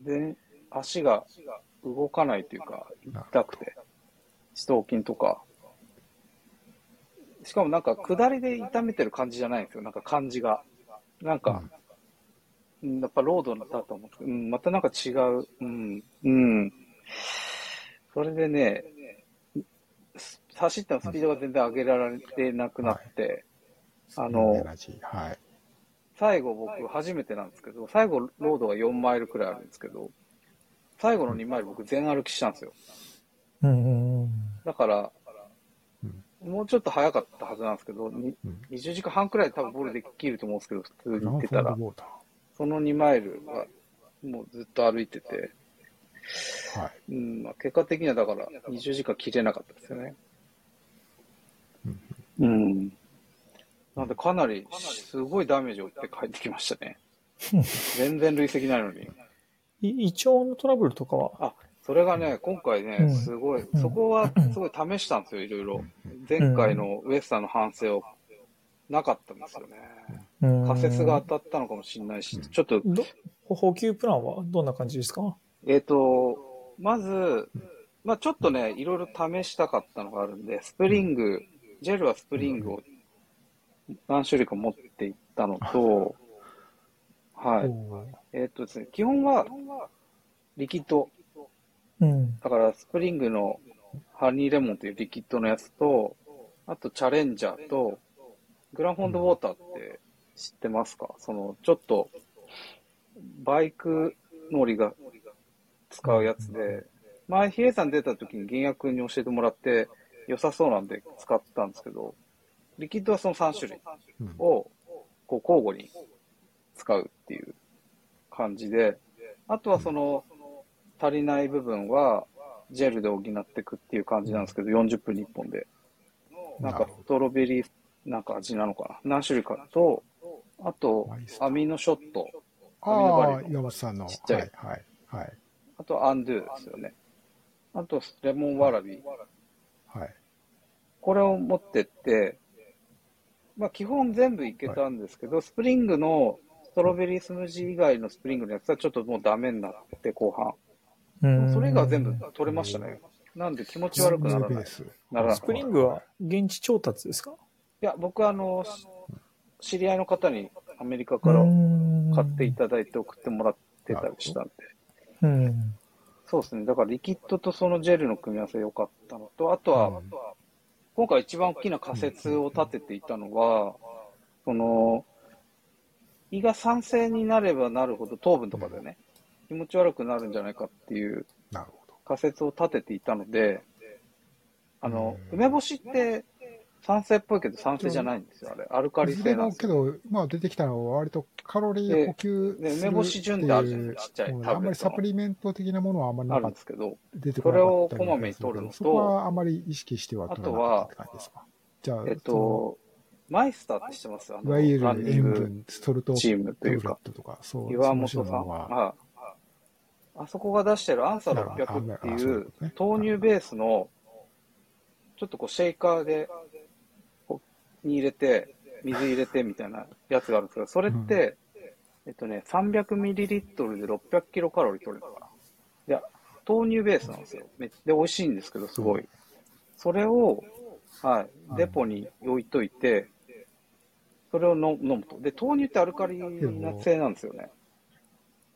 で足が動かないというか、痛くて、四頭筋とか。しかもなんか下りで痛めてる感じじゃないんですよ、なんか感じが。なんか、うん、やっぱロードだと思うんですけど、うん、またなんか違う、うん、うん。それでね、走ったのスピードが全然上げられてなくなって、はい、あの、はい、最後僕初めてなんですけど、最後ロードが4マイルくらいあるんですけど、最後の2マイル僕全歩きしたんですよ。うん、だから、もうちょっと早かったはずなんですけど、うん、20時間半くらい多分ボールできると思うんですけど、普通に行ってたら、その2マイルはもうずっと歩いてて、はい。うんまあ、結果的にはだから20時間切れなかったですよね。うん。なんでかなりすごいダメージを負って帰ってきましたね。全然累積ないのに。胃腸のトラブルとかは？あ、それがね、今回ね、すごい、そこはすごい試したんですよ、いろいろ。前回のウエスタンの反省を。なかったんですよね。仮説が当たったのかもしれないし、ちょっと。補給プランはどんな感じですか？えっ、ー、と、まず、まあちょっとね、いろいろ試したかったのがあるんで、スプリング、ジェルはスプリングを何種類か持っていったのと、はい。えっ、ー、とですね、基本は、リキッド。うん。だから、スプリングのハニーレモンというリキッドのやつと、あと、チャレンジャーと、グランフォンドウォーターって知ってますか、その、ちょっと、バイク乗りが使うやつで、前、比叡山出た時に銀薬に教えてもらって、良さそうなんで使ったんですけど、リキッドはその3種類をこう交互に使うっていう感じで、あとはその足りない部分はジェルで補っていくっていう感じなんですけど、40分に1本で。なんかストロベリーなんか味なのかな何種類かと、あと、アミノショット。アミノバリのちっちゃい。はい、はい、はい。あと、アンドゥですよね。あと、レモンわらび。はい。これを持ってって、まあ、基本全部いけたんですけど、はい、スプリングのストロベリースムージー以外のスプリングのやつはちょっともうダメになって、後半。それ以外は全部取れましたね。なんで気持ち悪くならない。ならスプリングは現地調達ですか？いや、僕はあの、知り合いの方にアメリカから買っていただいて送ってもらってたりしたんで。うん、そうですね。だからリキッドとそのジェルの組み合わせ良かったのと、あとは、今回一番大きな仮説を立てていたのは、その、胃が酸性になればなるほど糖分とかでね、気持ち悪くなるんじゃないかっていう仮説を立てていたので、あの、梅干しって酸性っぽいけど酸性じゃないんですよ、あれ。アルカリ性なんですけど、まあ出てきたのは割とカロリー補給する梅干し順ってあるじゃないちっちゃい。あんまりサプリメント的なものはあんまりなかった。ですけど、出てこなかったそれをこまめに取るのと、そこはあまり意識しては取らなかったって感じですか。じゃあ、えっと、マイスターって知ってます？いわゆる塩分、ストルトチームというか、岩本さんは、あそこが出してるアンサー600っていう、豆乳ベースの、ちょっとこうシェイカーでに入れて、水入れてみたいなやつがあるんですけど、それって、うん、えっとね、300ミリリットルで600キロカロリー取れるのかな。いや、豆乳ベースなんですよ。で、美味しいんですけど、すごい。それを、はい、デポに置いといて、それを飲むと。で、豆乳ってアルカリな性なんですよね。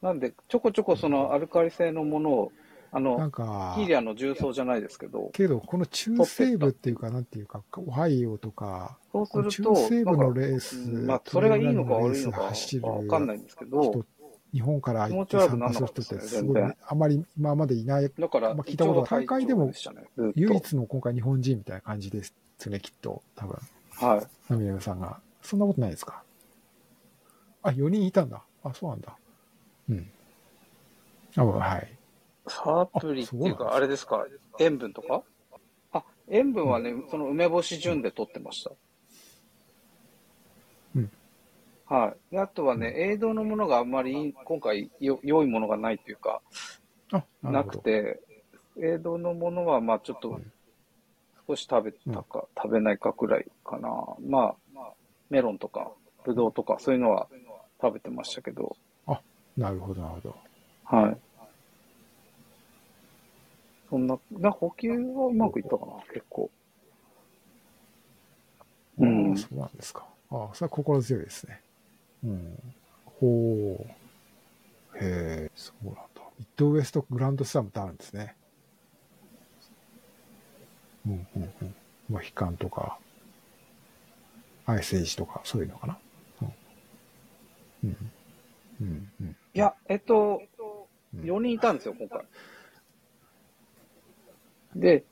なんで、ちょこちょこそのアルカリ性のものをあの、なんか、キーリアの重曹じゃないですけど。けど、この中西部っていうか、なんていうか、オハイオとか、そうすると、中西部のレース、まあ、それがいいのか悪いのかわかんないんですけど、日本から行って参加する人ってすごい、あまり今までいない、だから、まあ、聞いたこと大会でも唯一の今回日本人みたいな感じですね、きっと、多分。はい。ナミヤさんが。そんなことないですか？あ、4人いたんだ。あ、そうなんだ。うん。あ、はい。サプリっていうか、あれですか？塩分とか？あ、塩分はね、その梅干し順で取ってました。うん。はい。であとはね、栄養のものがあんまり今回よ良いものがないというか、なくて、栄養のものはまあちょっと少し食べたか、食べないかくらいかな。まあ、メロンとか、ブドウとか、そういうのは食べてましたけど。あ、なるほど、なるほど。はい。そんな、な補給はうまくいったかな、結構。うん。そうなんですか。ああ、それは心強いですね。うん。ほう。へえ、そうなんだ。ミッドウエストグランドスラムってあるんですね。うんうんうん。まあ、悲観とか、アイスエイジとか、そういうのかな。うん。うん。うんうん、いや、えっと、4人いたんですよ、今回。で、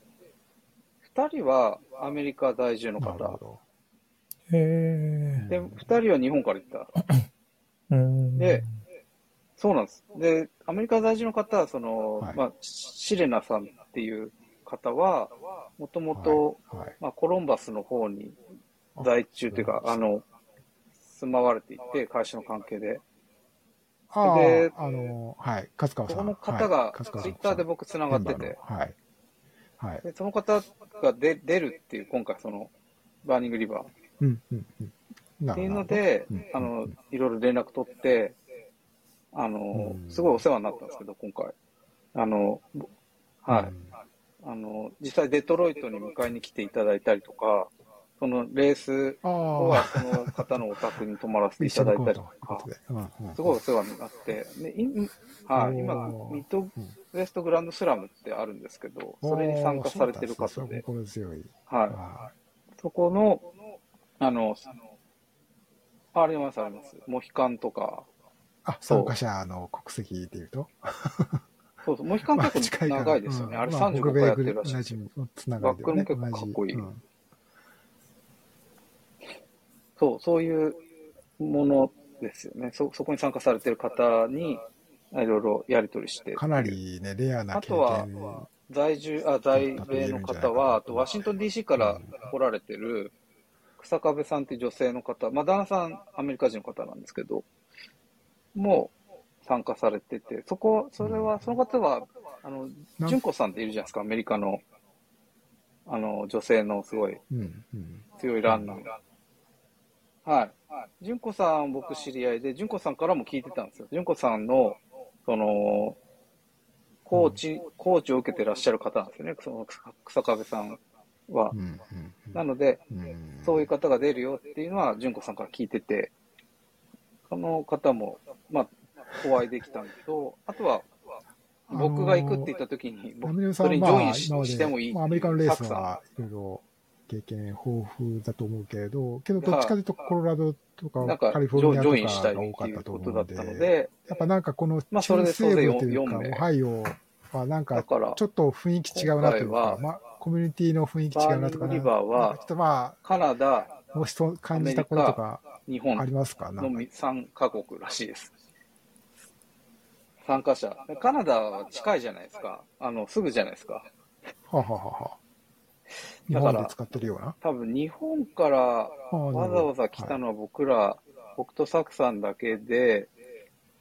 2人はアメリカ在住の方。へで、2人は日本から行った。で、そうなんです。で、アメリカ在住の方は、その、はい、まあ、シレナさんっていう方は、もともと、まあ、コロンバスの方に在中というか、あの、住まわれていて、会社の関係で。あで、あの、はい、勝川さん。この方が、ツイッターで僕繋がってて、はい。はい。で、その方が出出るっていう、今回その、バーニングリバー。うんうんうん。っていうので、あの、いろいろ連絡取って、あの、すごいお世話になったんですけど、今回。あの、はい。あの、実際デトロイトに迎えに来ていただいたりとか、そのレースはその方のお宅に泊まらせていただいたりとか、すごいお世話になって、ではい、今、ミッドウエストグランドスラムってあるんですけど、それに参加されてる方で、はい。そこの、あの、ありますあります。モヒカンとか。あ、参加者の国籍でいうと？そうそう、モヒカン結構長いですよね。あれ35回やってるらしい。バックルも結構かっこいい。そう、そういうものですよね。そ、そこに参加されてる方に、いろいろやり取りして。かなりね、レアな経験あとは、在住、あ、在米の方は、あとワシントン DC から来られてる、草壁さんっていう女性の方、まあ、旦那さんアメリカ人の方なんですけど、もう参加されてて、そこ、それは、その方は、あの、純子さんっているじゃないですか、アメリカの、あの、女性のすごい強いランナー。はい。純子さん、僕知り合いで、純子さんからも聞いてたんですよ。純子さんの、その、コーチ、うん、コーチを受けてらっしゃる方なんですよね、その草壁さんは。うんうんうん、なので、うん、そういう方が出るよっていうのは、純子さんから聞いてて、その方も、まあ、お会いできたんですけど、あとは、僕が行くって言った時に、僕、それにジョインしてもいい、まあ、アメリカのレースはいろいろ経験豊富だと思うけれど、けどどっちかというとコロラドとかカリフォルニアとかが多かったと思うので、やっぱなんかこの中西部というか、オハイオはなんかちょっと雰囲気違うなというか、まあ、コミュニティの雰囲気違うなとか、リバーは、ちょっとまあ、カナダ、もしそう感じたこととか、日本ありますか？の3カ国らしいです。参加者。カナダは近いじゃないですか。あの、すぐじゃないですか。はははは。日本で使ってるような？多分日本からわざわざ来たのは僕ら、僕とサクさんだけで、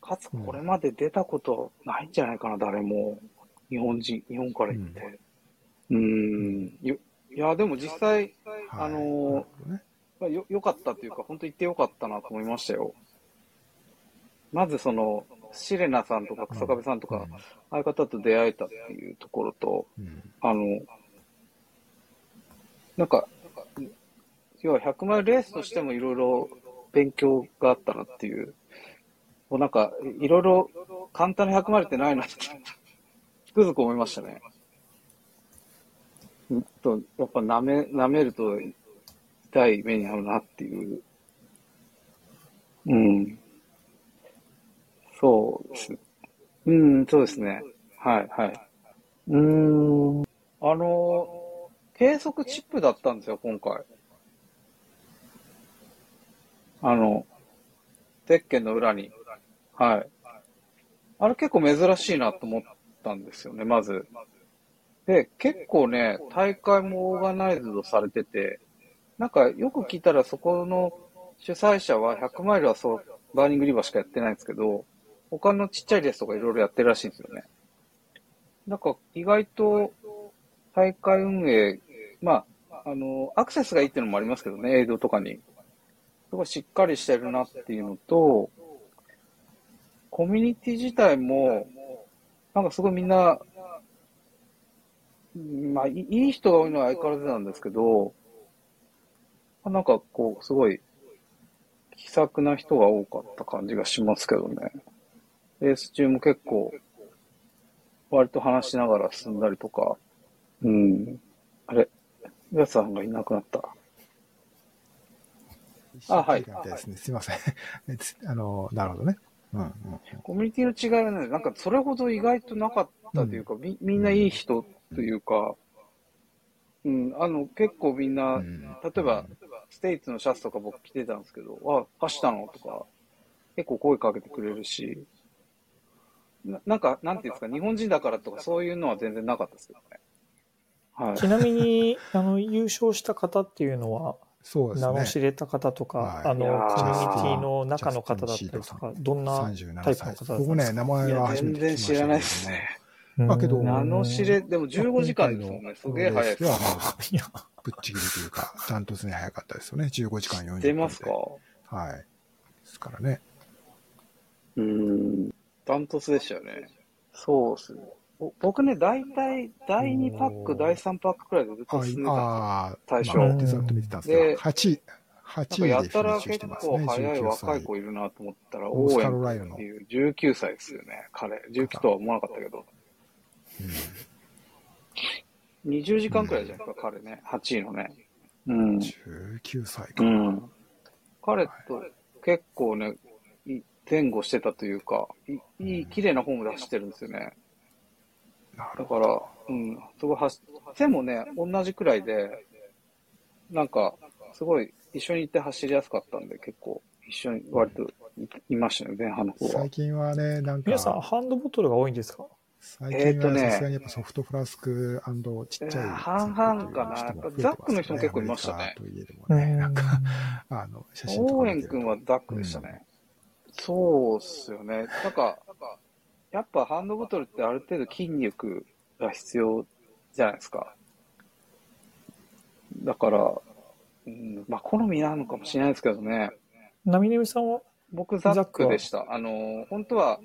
かつこれまで出たことないんじゃないかな、誰も。日本人、日本から行って。うん、ん。いや、でも実際、あのー、よ、良かったというか、本当行ってよかったなと思いましたよ。まずその、シレナさんとか草壁さんとか、ああいう方と出会えたっていうところと、あの、なんか、要は100マイルレースとしてもいろいろ勉強があったなっていう、もうなんか、いろいろ簡単な100マイルってないなって、つくづく思いましたね。とやっぱ舐め、舐めると痛い目に遭うなっていう。うん。そうです。うん、そうですね。はい、はい。うん。あの、計測チップだったんですよ、今回。あの、鉄拳の裏に。はい。あれ結構珍しいなと思ったんですよね、まず。で、結構ね、大会も organized されてて、なんかよく聞いたらそこの主催者は100マイルはそう、バーニングリバーしかやってないんですけど、他のちっちゃいレースとかいろいろやってるらしいんですよね。なんか意外と大会運営、まあ、あの、アクセスがいいっていうのもありますけどね、映像とかに。すごいしっかりしてるなっていうのと、コミュニティ自体も、なんかすごいみんな、まあ、いい人が多いのは相変わらずなんですけど、なんかこう、すごい気さくな人が多かった感じがしますけどね。レース中も結構、割と話しながら進んだりとか、うん。あれ、やさんがいなくなった。あ、はい。ですね。すいません。あの、なるほどね。うん、うん、コミュニティの違いはね、なんかそれほど意外となかったというか、うん、みみんないい人というか、うん、あの、結構みんな、うん、例えば、ステイツのシャツとか僕着てたんですけど、あ、走ったのとか、結構声かけてくれるし、ななんか、なんていうんですか、日本人だからとかそういうのは全然なかったですけどね。はい、ちなみに、あの、優勝した方っていうのは、そうですね。名の知れた方とか、はい、あの、コミュニティの中の方だったりとか、どんなタイプの方だったんですか？僕ね、名前は初めて聞きました、全然知らないですね。だけど、名の知れ、でも15時間ですもんね。すげえ早いです。いや、ぶっちぎりというか、ダントツに早かったですよね。15時間40分。出ますか？はい。ですからね。うん。ダントツでしたよね。そうですね。僕ね、大体、第2パック、第3パックくらいでずっと進んでた最初。まあ、んですけど、8位、8位やったら結構早い若い子いるなと思ったら、オーエンっていう19歳ですよね、彼。19とは思わなかったけど。うん、20時間くらいじゃないですか、彼ね。8位のね。うん。19歳か。うん。彼と結構ね、前後してたというか、いい、綺麗なフォームで走ってるんですよね。だから、うん、すごい走、背もね、同じくらいで、なんか、すごい一緒に行って走りやすかったんで、結構一緒に割といましたね、前半の方は。最近はね、なんか。皆さん、ハンドボトルが多いんですか？最近はさすがにやっぱソフトフラスクちっちゃい。半々かな。やっぱザックの人も結構いましたね。といえどもね、なんか、あの、写真とか。オーエン君はザックでしたね。そうっすよね。なんか、やっぱハンドボトルってある程度筋肉が必要じゃないですか。だから、うん、まあ好みなのかもしれないですけどね。なみねみさんは？僕ザックでした。あの、本当は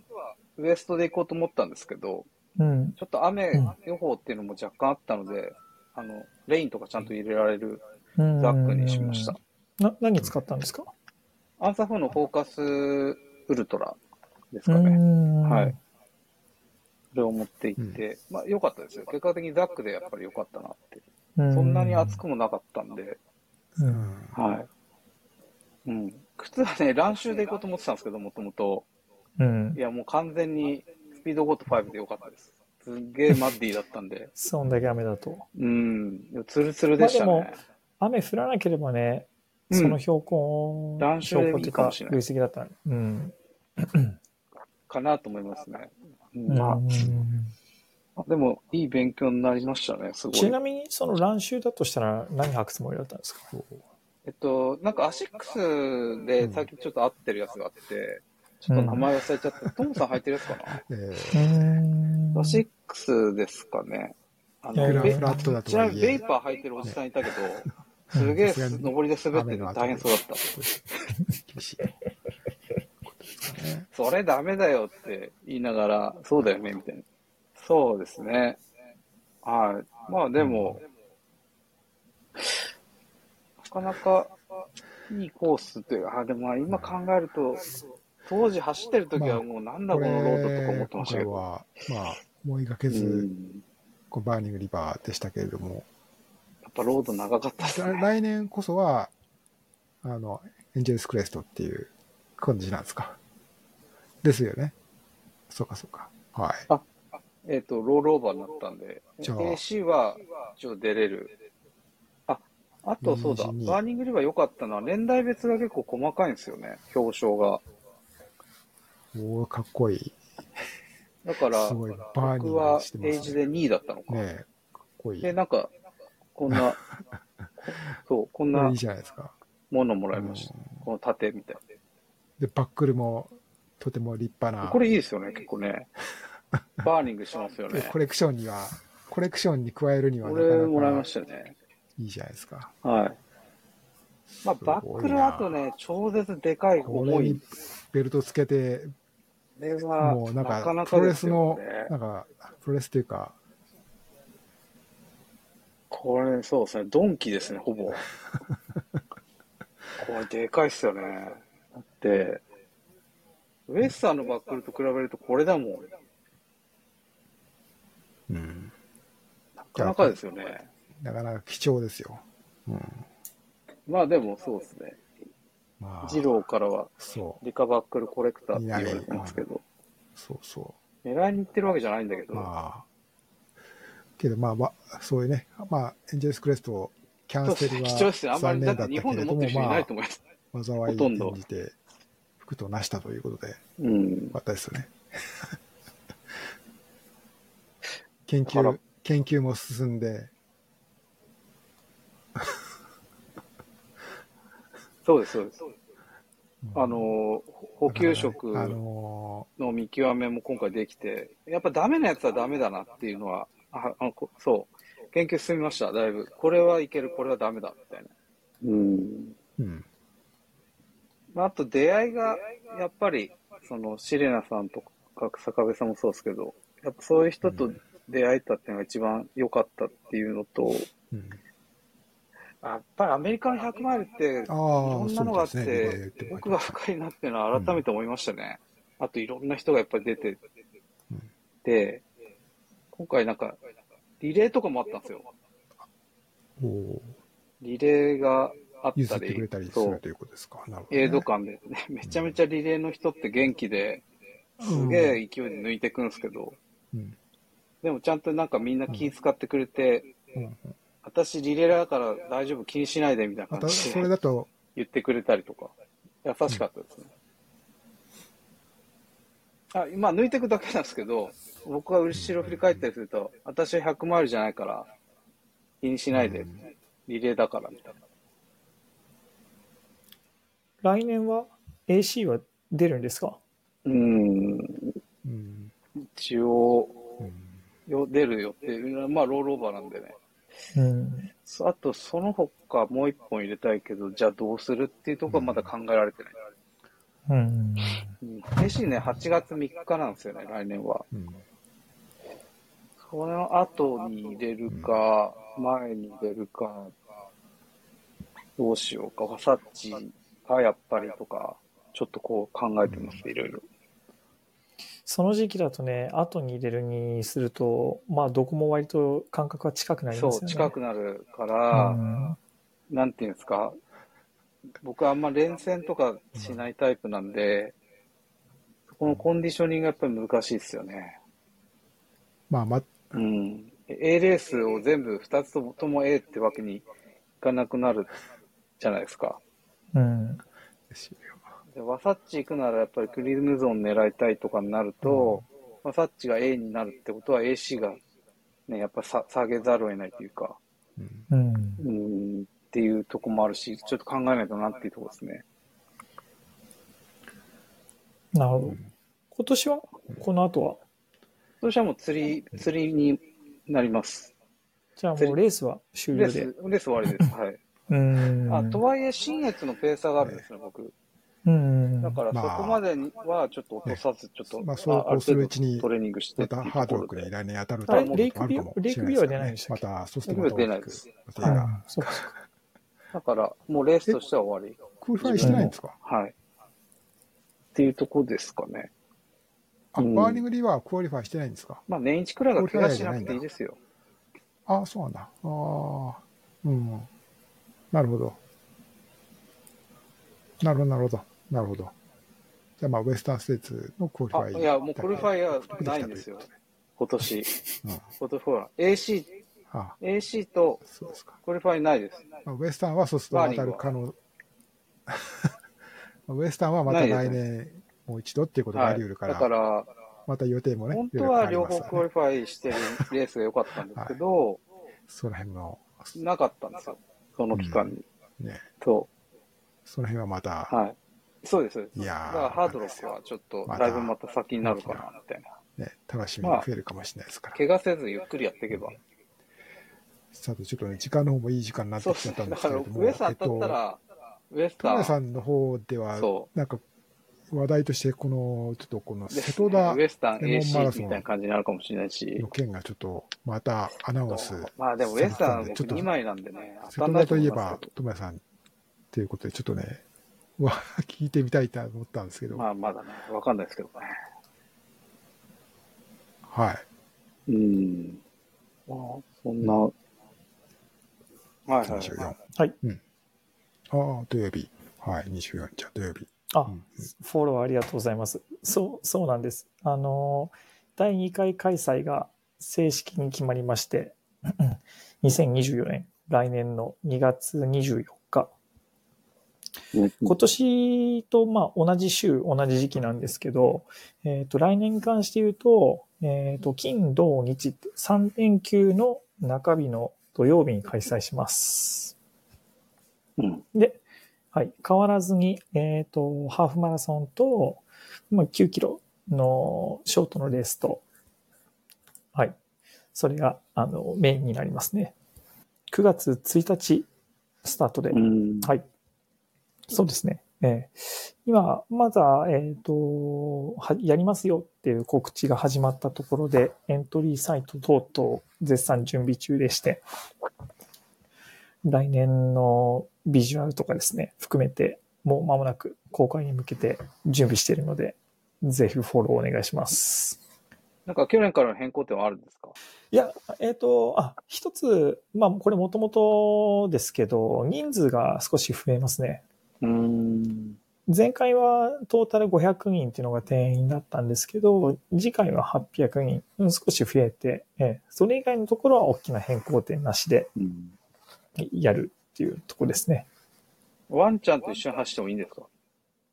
ウエストで行こうと思ったんですけど、うん、ちょっと雨予報っていうのも若干あったので、あの、レインとかちゃんと入れられるザックにしました。な、何使ったんですか？アンサフのフォーカスウルトラですかね。はい。それを持っていって、うん、まあ良かったですよ。結果的にザックでやっぱり良かったなって。そんなに暑くもなかったんで、うん、はい。うん。靴はね、乱臭で行こうと思ってたんですけど、もともと。うん。いや、もう完全にスピードゴット5で良かったです。すっげえマッディだったんで。そんだけ雨だと。うん。ツルツルでしたね。まあ、でも、雨降らなければね、その標高、うん、標高っていうか、累積だったうん。かなと思いますね。まあ、でも、いい勉強になりましたね、すごい。ちなみに、そのランシューだとしたら何履くつもりだったんですか？えっと、なんかアシックスで最近ちょっと合ってるやつがあって、ちょっと名前忘れちゃった。トムさん履いてるやつかな、えー、アシックスですかね。あの、フラットだとちなみにベイパー履いてるおじさんいたけど、すげえ上りで滑ってて大変そうだった。厳しい。それダメだよって言いながら、そうだよね、みたいな。そうですね。はい。まあでも、なかなかいいコースというか、あ、でも今考えると、当時走ってる時はもうなんだこのロードとか思ってましたけど。は、まあ、思いがけず、こうバーニングリバーでしたけれども、っぱロード長かったですね。来年こそは、あの、エンジェルスクレストっていう感じなんですか？ですよね。そうかそうか。はい。あ、えっ、ー、と、ロールオーバーになったんで、AC は一応出れる。あ、あとそうだ、バーニングリバー良かったのは、年代別が結構細かいんですよね、表彰が。おー、かっこいい。だから、僕はエイジで2位だったのか。かっこいい。で、なんか、こんな、そう、こんな。いいじゃないですか。ものもらいました。この盾みたいで、バックルもとても立派な。これいいですよね、結構ね。バーニングしますよね。コレクションには、コレクションに加えるにはこれもらいましたね。いいじゃないですか。はい。まあ、バックルあとね、超絶でかい重い。ベルトつけて、もうなんか、なかなか、ね、プロレスの、なんか、プロレスっていうか、これ、そうですね、ドンキですね、ほぼ。これ、でかいっすよね。だって、ウエスタンのバックルと比べるとこれだもん。うん。なかなかですよね。なかなか貴重ですよ。うん。まあでもそうですね。まあ、二郎からは。リカバックルコレクターって言われてますけど。そうそう。狙いに行ってるわけじゃないんだけど。まあ、けど、まあ、まあ、そういうね、まあ、エンジェルスクレスト、キャンセルは残念だったけれども、まあ、災いを演じて、服となしたということで、うん。またですよね。研究、研究も進んで、そうです、そうです。あの、補給食の見極めも今回できて、やっぱダメなやつはダメだなっていうのはああそう。研究進みました、だいぶ。これはいける、これはダメだ、みたいな。うん。うん。まあ、あと出会いが、やっぱり、その、シレナさんとか坂部さんもそうですけど、やっぱそういう人と出会えたっていうのが一番良かったっていうのと、うん、やっぱりアメリカの100マイルって、いろんなのがあって、奥が深いなっていうのは改めて思いましたね。うん、あといろんな人がやっぱり出てて、今回なんか、リレーとかもあったんですよ。リレーが譲ってくれたりするということですか？ね、エイド感で、ね、めちゃめちゃリレーの人って元気で、すげえ勢いで抜いていくんですけど、うん、でもちゃんとなんかみんな気使ってくれて、うん。うん、私リレーだから大丈夫気にしないでみたいな感じで、それだと言ってくれたりとか、優しかったですね。あ、今抜いていくだけなんですけど、僕が後ろ振り返ったりすると、私は100マイルじゃないから、気にしないで、リレーだからみたいな。来年は AC は出るんですか？うん。一応、よ出るよって、まあロールオーバーなんでね。うん、あと、その他もう一本入れたいけど、じゃあどうするっていうところはまだ考えられてない。うん。AC ね、8月3日なんですよね、来年は。うんその後に入れるか、前に入れるか、どうしようか、ファサッチか、やっぱりとか、ちょっとこう考えてます、いろいろ。その時期だとね、後に入れるにすると、まあ、どこも割と感覚は近くなりますよね。そう、近くなるから、うん、なんていうんですか、僕はあんま連戦とかしないタイプなんで、そこのコンディショニングがやっぱり難しいですよね。まあ、ま、うん。A レースを全部2つとも A ってわけにいかなくなるじゃないですか。うん。でワサッチ行くならやっぱりクリムゾン狙いたいとかになると、うん、ワサッチが A になるってことは AC がね、やっぱさ下げざるを得ないというか、うん。うん、っていうとこもあるし、ちょっと考えないとなっていうとこですね。なるほど。今年は？この後は？今年はもう釣り、釣りになります。じゃあもうレースは終了で。レース、レース終わりです。はい。うん。あ、とはいえ、新越のペーサーがあるんですね、僕。うん。だからそこまでにはちょっと落とさず、ちょっと、まあ、そうこうするうちに、トレーニングして。またハードロックに来年当たるとレイクビュー、レイクビューは出ないんでしたっけ？また、そうするとまた出ないです。そうだから、もうレースとしては終わり。クールファイしてないんですか？はい。っていうとこですかね。あ、バーニングリーはクオリファイしてないんですか？まあ、年一くらいが怪我しなくていいですよ。ああ、そうなんだ。ああ、うん。なるほど。なるほど、なるほど。なるほど。じゃあ、まあ、ウエスタンステーツのクオリファイ。いや、もうクオリファイはないんですよ。今年。うん、今年ほら、AC、あ AC とqualify ないです。まあ、ウエスタンはそうすると当たる可能。ウエスタンはまた来年もう一度っていうことがあり得るから、はい、だから、また予定もね、本当は両方クオリファイしてるレースが良かったんですけど、はい、その辺の。なかったんですよ。その期間に。うん、ね。そう。その辺はまた。はい。そうです、そうです。いやだからハードロックはちょっと、だいぶまた先になるかな、みたいな。ね、楽しみが増えるかもしれないですから。まあ、怪我せずゆっくりやっていけば。さて、ちょっとね、時間の方もいい時間になってきちゃったんですけれども。ウエスタン当たったら、えっと、ウエスタン。トさんの方では、なんか、話題として、この、ちょっとこの瀬戸田、ウエスタン AC みたいな感じになるかもしれないし。の件がちょっと、またアナウンス。まあでもウエスタン僕2枚なんでね。瀬戸田といえば、友也さんということで、ちょっとね、は聞いてみたいと思ったんですけど。まあまだね、わかんないですけどね。はい。うん。まあ、そんな。はいはい、はい。24。はい。うん。ああ、土曜日。はい、24じゃ土曜日。あ、うん、フォローありがとうございます。そう、そうなんです。あの、第2回開催が正式に決まりまして、2024年、来年の2月24日。今年とまあ同じ週、同じ時期なんですけど、えっ、ー、と、来年に関して言うと、えっ、ー、と、金、土、日って3連休の中日の土曜日に開催します。うん、で、はい。変わらずに、えっ、ー、と、ハーフマラソンと、まあ、9キロのショートのレースと、はい。それが、あの、メインになりますね。9月1日スタートで、はい。そうですね。えー、今、まだ、えっ、ー、と、やりますよっていう告知が始まったところで、エントリーサイト等々絶賛準備中でして、来年のビジュアルとかですね、含めて、もう間もなく公開に向けて準備しているので、ぜひフォローお願いします。なんか去年からの変更点はあるんですか？いや、えっ、ー、と、あ、一つ、まあこれもともとですけど、人数が少し増えますね。うん。前回はトータル500人っていうのが定員だったんですけど、次回は800人、少し増えて、えそれ以外のところは大きな変更点なしで、やるっていうとこですね。ワンちゃんと一緒に走ってもいいんですか？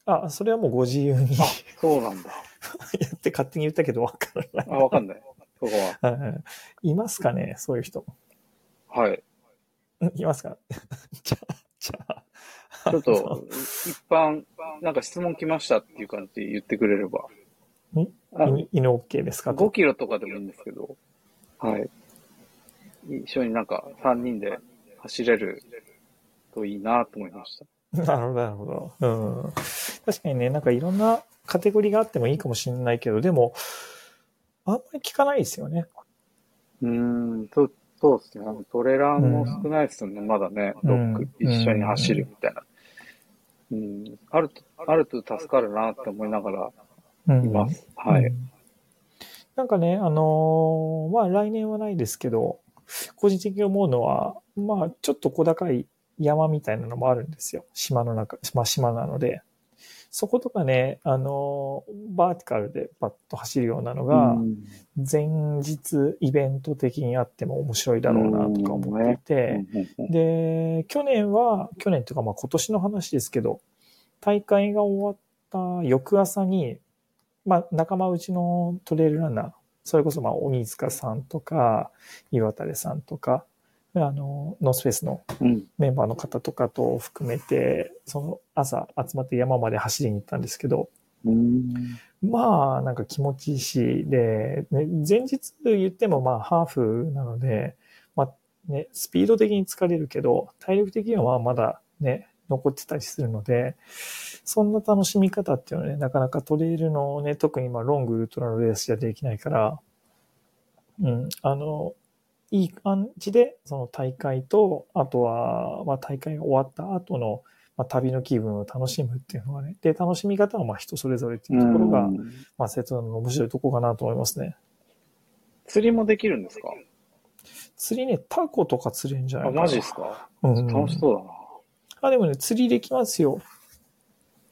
あ、それはもうご自由に。そうなんだ。やって勝手に言ったけどわからない。あ、わかんない。そこは。いますかねそういう人。はい。いますか？じゃあ、じゃあ。ちょっと、一般、なんか質問来ましたっていう感じで言ってくれれば。ん犬 OK ですか ?5 キロとかでもいいんですけど、はい。一緒になんか3人で走れるといいなと思いました。なるほど、なるほど。うん。確かにね、なんかいろんなカテゴリーがあってもいいかもしれないけど、でも、あんまり聞かないですよね。うん、そう、そうですね。トレランも少ないですよね、うん、まだね。ロック一緒に走るみたいな。うん、あると、あると助かるなって思いながらいます。うん、はい、なんかね、あのー、まあ来年はないですけど、個人的に思うのは、まあちょっと小高い山みたいなのもあるんですよ。島の中、まあ島なので。そことかね、あの、バーティカルでパッと走るようなのが、前日イベント的にあっても面白いだろうなとか思っていて、で、去年は、去年というかまあ今年の話ですけど、大会が終わった翌朝に、まあ仲間内のトレイルランナー、それこそまあ鬼塚さんとか、岩垂さんとか、あの、ノースフェイスのメンバーの方とかと含めて、うん、その朝集まって山まで走りに行ったんですけど、うん、まあ、なんか気持ちいいし、で、ね、前日言ってもまあハーフなので、まあね、スピード的に疲れるけど、体力的にはまだね、残ってたりするので、そんな楽しみ方っていうのはね、なかなかトレイルのね、特にまあロングウルトラのレースじゃできないから、うん、あの、いい感じで、その大会と、あとは、まあ大会が終わった後の、まあ旅の気分を楽しむっていうのがね。で、楽しみ方はまあ人それぞれっていうところが、まあ瀬戸の面白いところかなと思いますね。釣りもできるんですか？釣りね、タコとか釣れるんじゃないかな。あ、マジですか？うん。楽しそうだな。あ、でもね、釣りできますよ。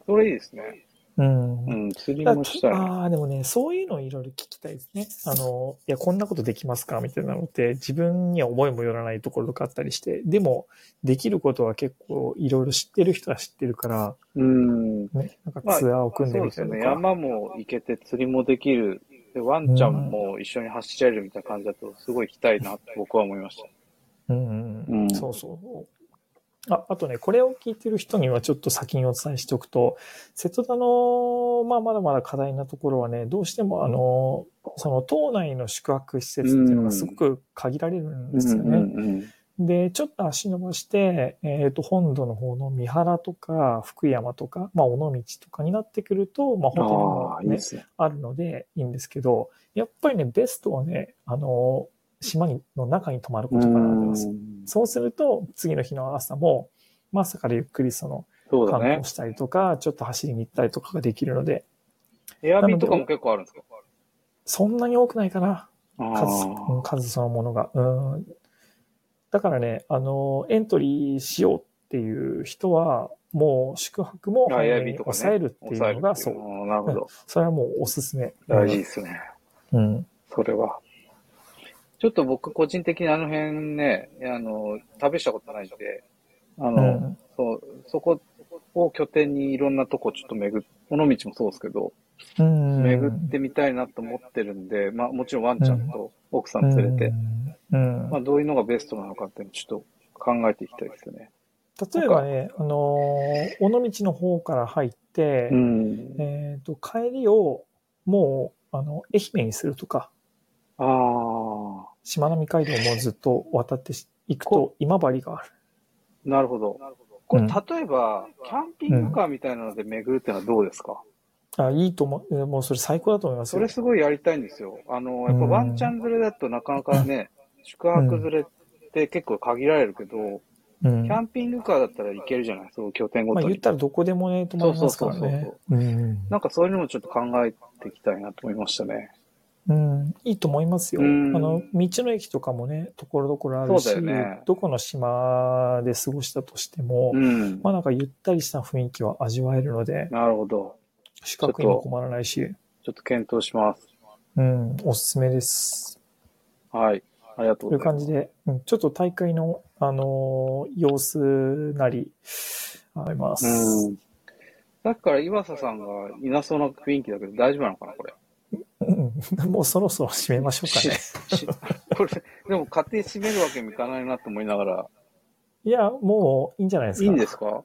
それいいですね。うん。うん、釣りもしたい。ああ、でもね、そういうのをいろいろ聞きたいですね。あの、いや、こんなことできますかみたいなのって、自分には思いもよらないところとかあったりして、でも、できることは結構いろいろ知ってる人は知ってるから、うん。ね、なんかツアーを組んでみたいな、まあ、ね。山も行けて釣りもできる。で、ワンちゃんも一緒に走れるみたいな感じだと、すごい行きたいなって僕は思いました。うん、うん、そうそう。あ、あとね、これを聞いてる人にはちょっと先にお伝えしておくと、瀬戸田の、まあ、まだまだ課題なところはね、どうしてもあの、その島内の宿泊施設っていうのがすごく限られるんですよね。で、ちょっと足伸ばして、えっ、ー、と、本土の方の三原とか福山とか、まあ、尾道とかになってくると、まあ、ホテルもね、ね。あるのでいいんですけど、やっぱりね、ベストはね、あの、島にの中に泊まることかなと思います。そうすると、次の日の朝も、まあ、朝からゆっくりその、観光したりとか、ね、ちょっと走りに行ったりとかができるので。エアビーとかも結構あるんですか？そんなに多くないかな。数、数そのものが。うん。だからね、あの、エントリーしようっていう人は、もう宿泊も早めに抑えるっていうのが、そう。なるほど、それはもうおすすめ。大事ですね。うん。それは。ちょっと僕個人的にあの辺ね、あの、旅したことないんで、あの、うん、そう、そこを拠点にいろんなとこちょっと巡っ、尾道もそうですけど、うん、巡ってみたいなと思ってるんで、まあもちろんワンちゃんと奥さん連れて、うん、まあどういうのがベストなのかっていうのをちょっと考えていきたいですよね。例えばね、あのー、尾道の方から入って、うん、えっ、ー、と、帰りをもう、あの、愛媛にするとか、ああ。しまなみ海道もずっと渡っていくと今治がある。なるほど。これ、例えば、キャンピングカーみたいなので巡るってのはどうですか、うん、あ、いいと思う。もうそれ最高だと思いますそれすごいやりたいんですよ。あの、やっぱワンチャン連れだとなかなかね、宿泊連れって結構限られるけど、うん、キャンピングカーだったらいけるじゃない？そう拠点ごとに。まあ言ったらどこでもね、泊まりますからね。そうそうそうそう、うん、なんかそういうのもちょっと考えていきたいなと思いましたね。うん、いいと思いますよ。あの、道の駅とかもね、ところどころあるし、ね、どこの島で過ごしたとしても、うん、まあなんかゆったりした雰囲気は味わえるので、なるほど。資格にも困らないし。ちょっと検討します。うん、おすすめです。はい。ありがとうございます。という感じで、うん、ちょっと大会の、あのー、様子なり、あります。うん。さっきから岩佐さんがいなそうな雰囲気だけど大丈夫なのかな、これ。もうそろそろ締めましょうかね。これ、でも家庭締めるわけにもいかないなと思いながら。いや、もういいんじゃないですか。いいんですか、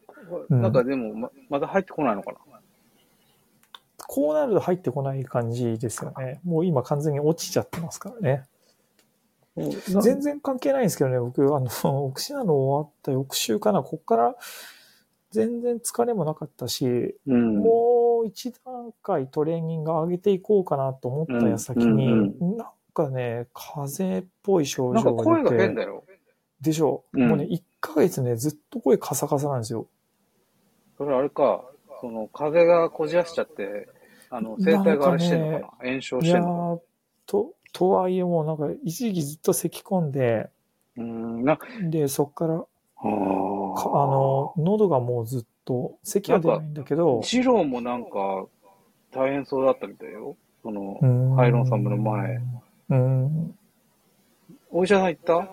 うん、なんかでもま、まだ入ってこないのかな？こうなると入ってこない感じですよね。もう今完全に落ちちゃってますからね。全然関係ないんですけどね、僕、あの、奥品の終わった翌週かな、こっから全然疲れもなかったし、うん、もう一段階トレーニング上げていこうかなと思った矢先に、うんうん、なんかね、風邪っぽい症状が出て。なんか声が変だよ。でしょ、うん、もうね、1ヶ月ね、ずっと声カサカサなんですよ。それあれか、その、風がこじらしちゃって、あの、声帯があれしてんのかな、ね、炎症してんのかと、とはいえもうなんか、一時期ずっと咳込んで、うんなで、そっから、あの、喉がもうずっと、咳は出ないんだけど。二郎もなんか、大変そうだったみたいよ。その、ハイロンサムの前。うん。お医者さん行った？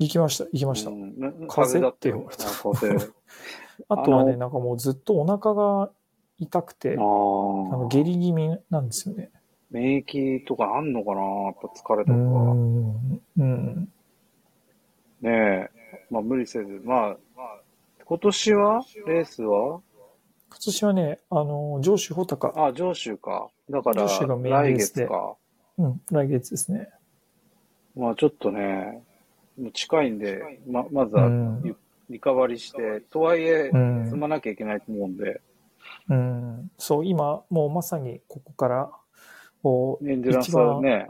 行きました、行きました。うん、風邪って言われた。風 あとはね、なんかもうずっとお腹が痛くて、あの下痢気味なんですよね。免疫とかあんのかなやっぱ疲れたとか。うん。うんねえ、まあ無理せず、まあ、今年は？レースは？今年はね、あの、上州穂高。あ、上州か。だから、上州がメイン来月か。うん、来月ですね。まあちょっとね、もう近いんで、ま、まずは、うん、リカバリして、とはいえ、積まなきゃいけないと思うんで。うん、うん、そう、今、もうまさにここから、こう、エンデュランスをね、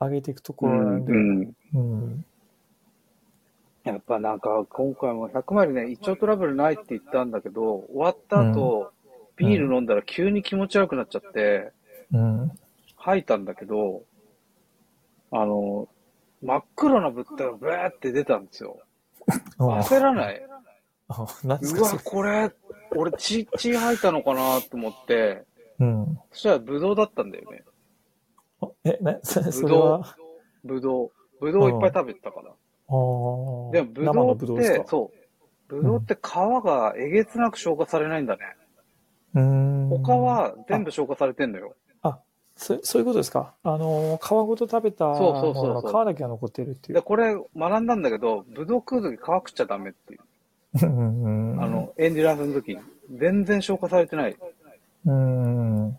上げていくところなんで、うん、うんやっぱなんか、今回も100マイルね、胃腸トラブルないって言ったんだけど、終わった後、うん、ビール飲んだら急に気持ち悪くなっちゃって、うん、吐いたんだけど、あの、真っ黒な物体がブーって出たんですよ。焦らない。うわ、これ、俺血、血吐いたのかなと思って、うん、そしたらブドウだったんだよね。え、ね、ブドウ、ブドウ、ブドウいっぱい食べてたから。でも、ブドウって、そう。ブドウって皮がえげつなく消化されないんだね。うん。他は全部消化されてんのよ。あ、そそういうことですか？あの、皮ごと食べたそうそうそう皮だけが残ってるっていう。で、これ学んだんだけど、ぶどう食うとき皮食っちゃダメっていう。あの、エンディランスの時に。全然消化されてない。うん。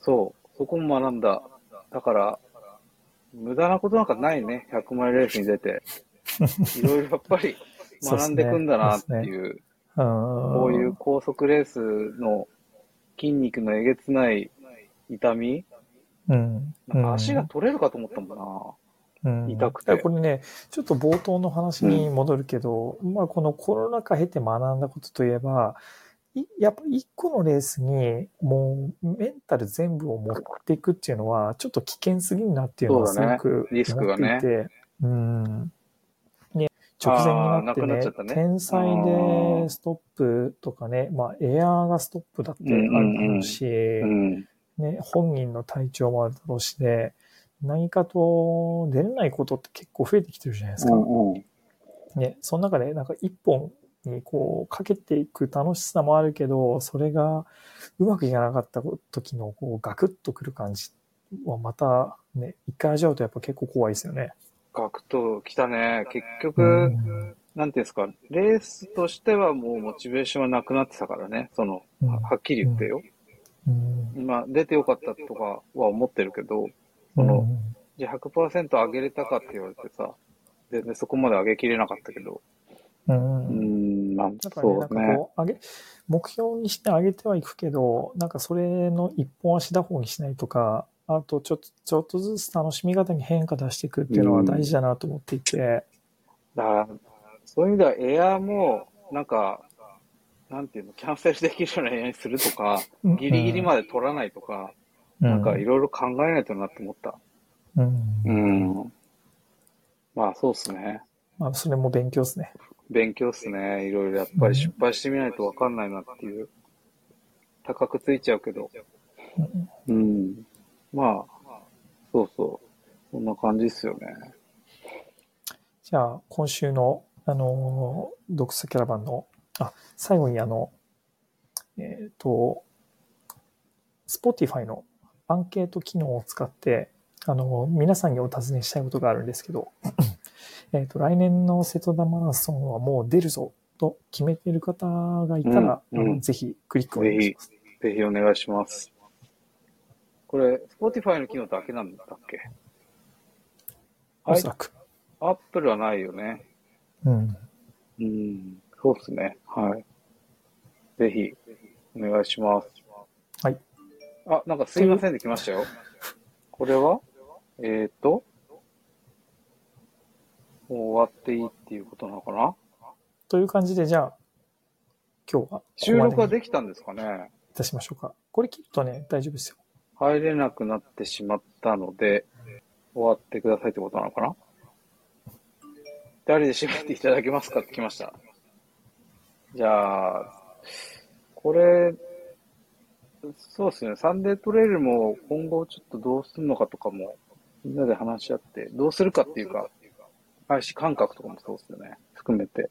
そう。そこも学んだ。だから、無駄なことなんかないね。100マイルレースに出て。いろいろやっぱり学んでいくんだなっていう。うねこういう高速レースの筋肉のえげつない痛み。うん。なんか足が取れるかと思ったもんな。うん、痛くて。これね、ちょっと冒頭の話に戻るけど、うん、まあこのコロナ禍経て学んだことといえば、やっぱ一個のレースにもうメンタル全部を持っていくっていうのはちょっと危険すぎるなっていうのはすごく思っていて、うね、うん。ね、直前になってね、ね。天才でストップとかね、まあエアーがストップだってあるだろうし、ね、本人の体調もあるだろうしで、何かと出れないことって結構増えてきてるじゃないですか。うんうん、ね、その中でなんか一本にこうかけていく楽しさもあるけど、それがうまくいかなかった時のこうガクッとくる感じはまたね、一回味わうとやっぱ結構怖いですよね。ガクッときたね。結局、うん、なんていうんですか、レースとしてはもうモチベーションはなくなってたからね。その、うん、はっきり言ってよ。うん、今、出てよかったとかは思ってるけど、その、じゃあ100%上げれたかって言われてさ、全然そこまで上げきれなかったけど、うん。うん、まあ、そうね。なんかこう、上げ、目標にして上げてはいくけど、なんかそれの一本足打法にしないとか、あとちょっと、ちょっとずつ楽しみ方に変化出していくっていうのは大事だなと思っていて。うん、だから、そういう意味ではエアーも、なんか、なんていうの、キャンセルできるようなエアにするとか、ギリギリまで取らないとか、うん、なんかいろいろ考えないとなって思った。うん。うん。まあそうっすね。まあそれも勉強っすね。勉強っすね。いろいろやっぱり失敗してみないとわかんないなっていう。高くついちゃうけど。うん。まあ、そうそう。そんな感じっすよね。じゃあ、今週の、あのー、読者キャラバンの、あ、最後にあの、えっ、ー、と、Spotify のアンケート機能を使って、あの、皆さんにお尋ねしたいことがあるんですけど、えっ、と、来年の瀬戸田マラソンはもう出るぞと決めている方がいたら、うんうん、ぜひクリックお願いします。ぜひ、ぜひお願いします。これ、Spotify の機能だけなんだっけ？おそらく。アップルはないよね。うん。うん、そうですね。はい。ぜひ、お願いします。はい。あ、なんかすいませんで来ましたよ。これは？えっ、ー、と、もう終わっていいっていうことなのかな？という感じで、じゃあ、今日は収録はできたんですかね？いたしましょうか。これ切るとね、大丈夫ですよ。入れなくなってしまったので、終わってくださいってことなのかな？誰で締めていただけますかって来ました。じゃあ、これ、そうですね、サンデートレイルも今後ちょっとどうするのかとかも、みんなで話し合って、どうするかっていうか、配信感覚とかもそうですよね。含めて。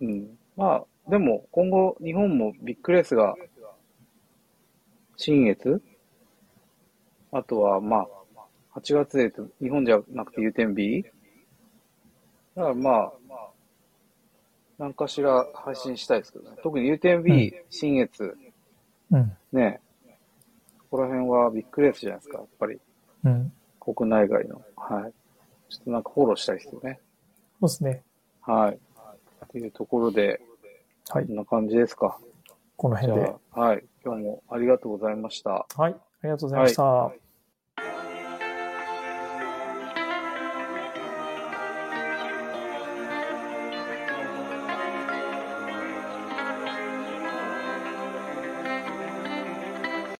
うん。まあ、でも今後日本もビッグレースが、新越？あとはまあ、8月で日本じゃなくて U10B? だからまあ、何かしら配信したいですけどね。特に U10B、新越、うん、ねここら辺はビッグレースじゃないですか、やっぱり。うん、国内外の。はい。ちょっとなんかフォローしたいですよね。そうですね。はい。っていうところで、はい。こんな感じですか。この辺で。はい。今日もありがとうございました。はい。ありがとうございました。はい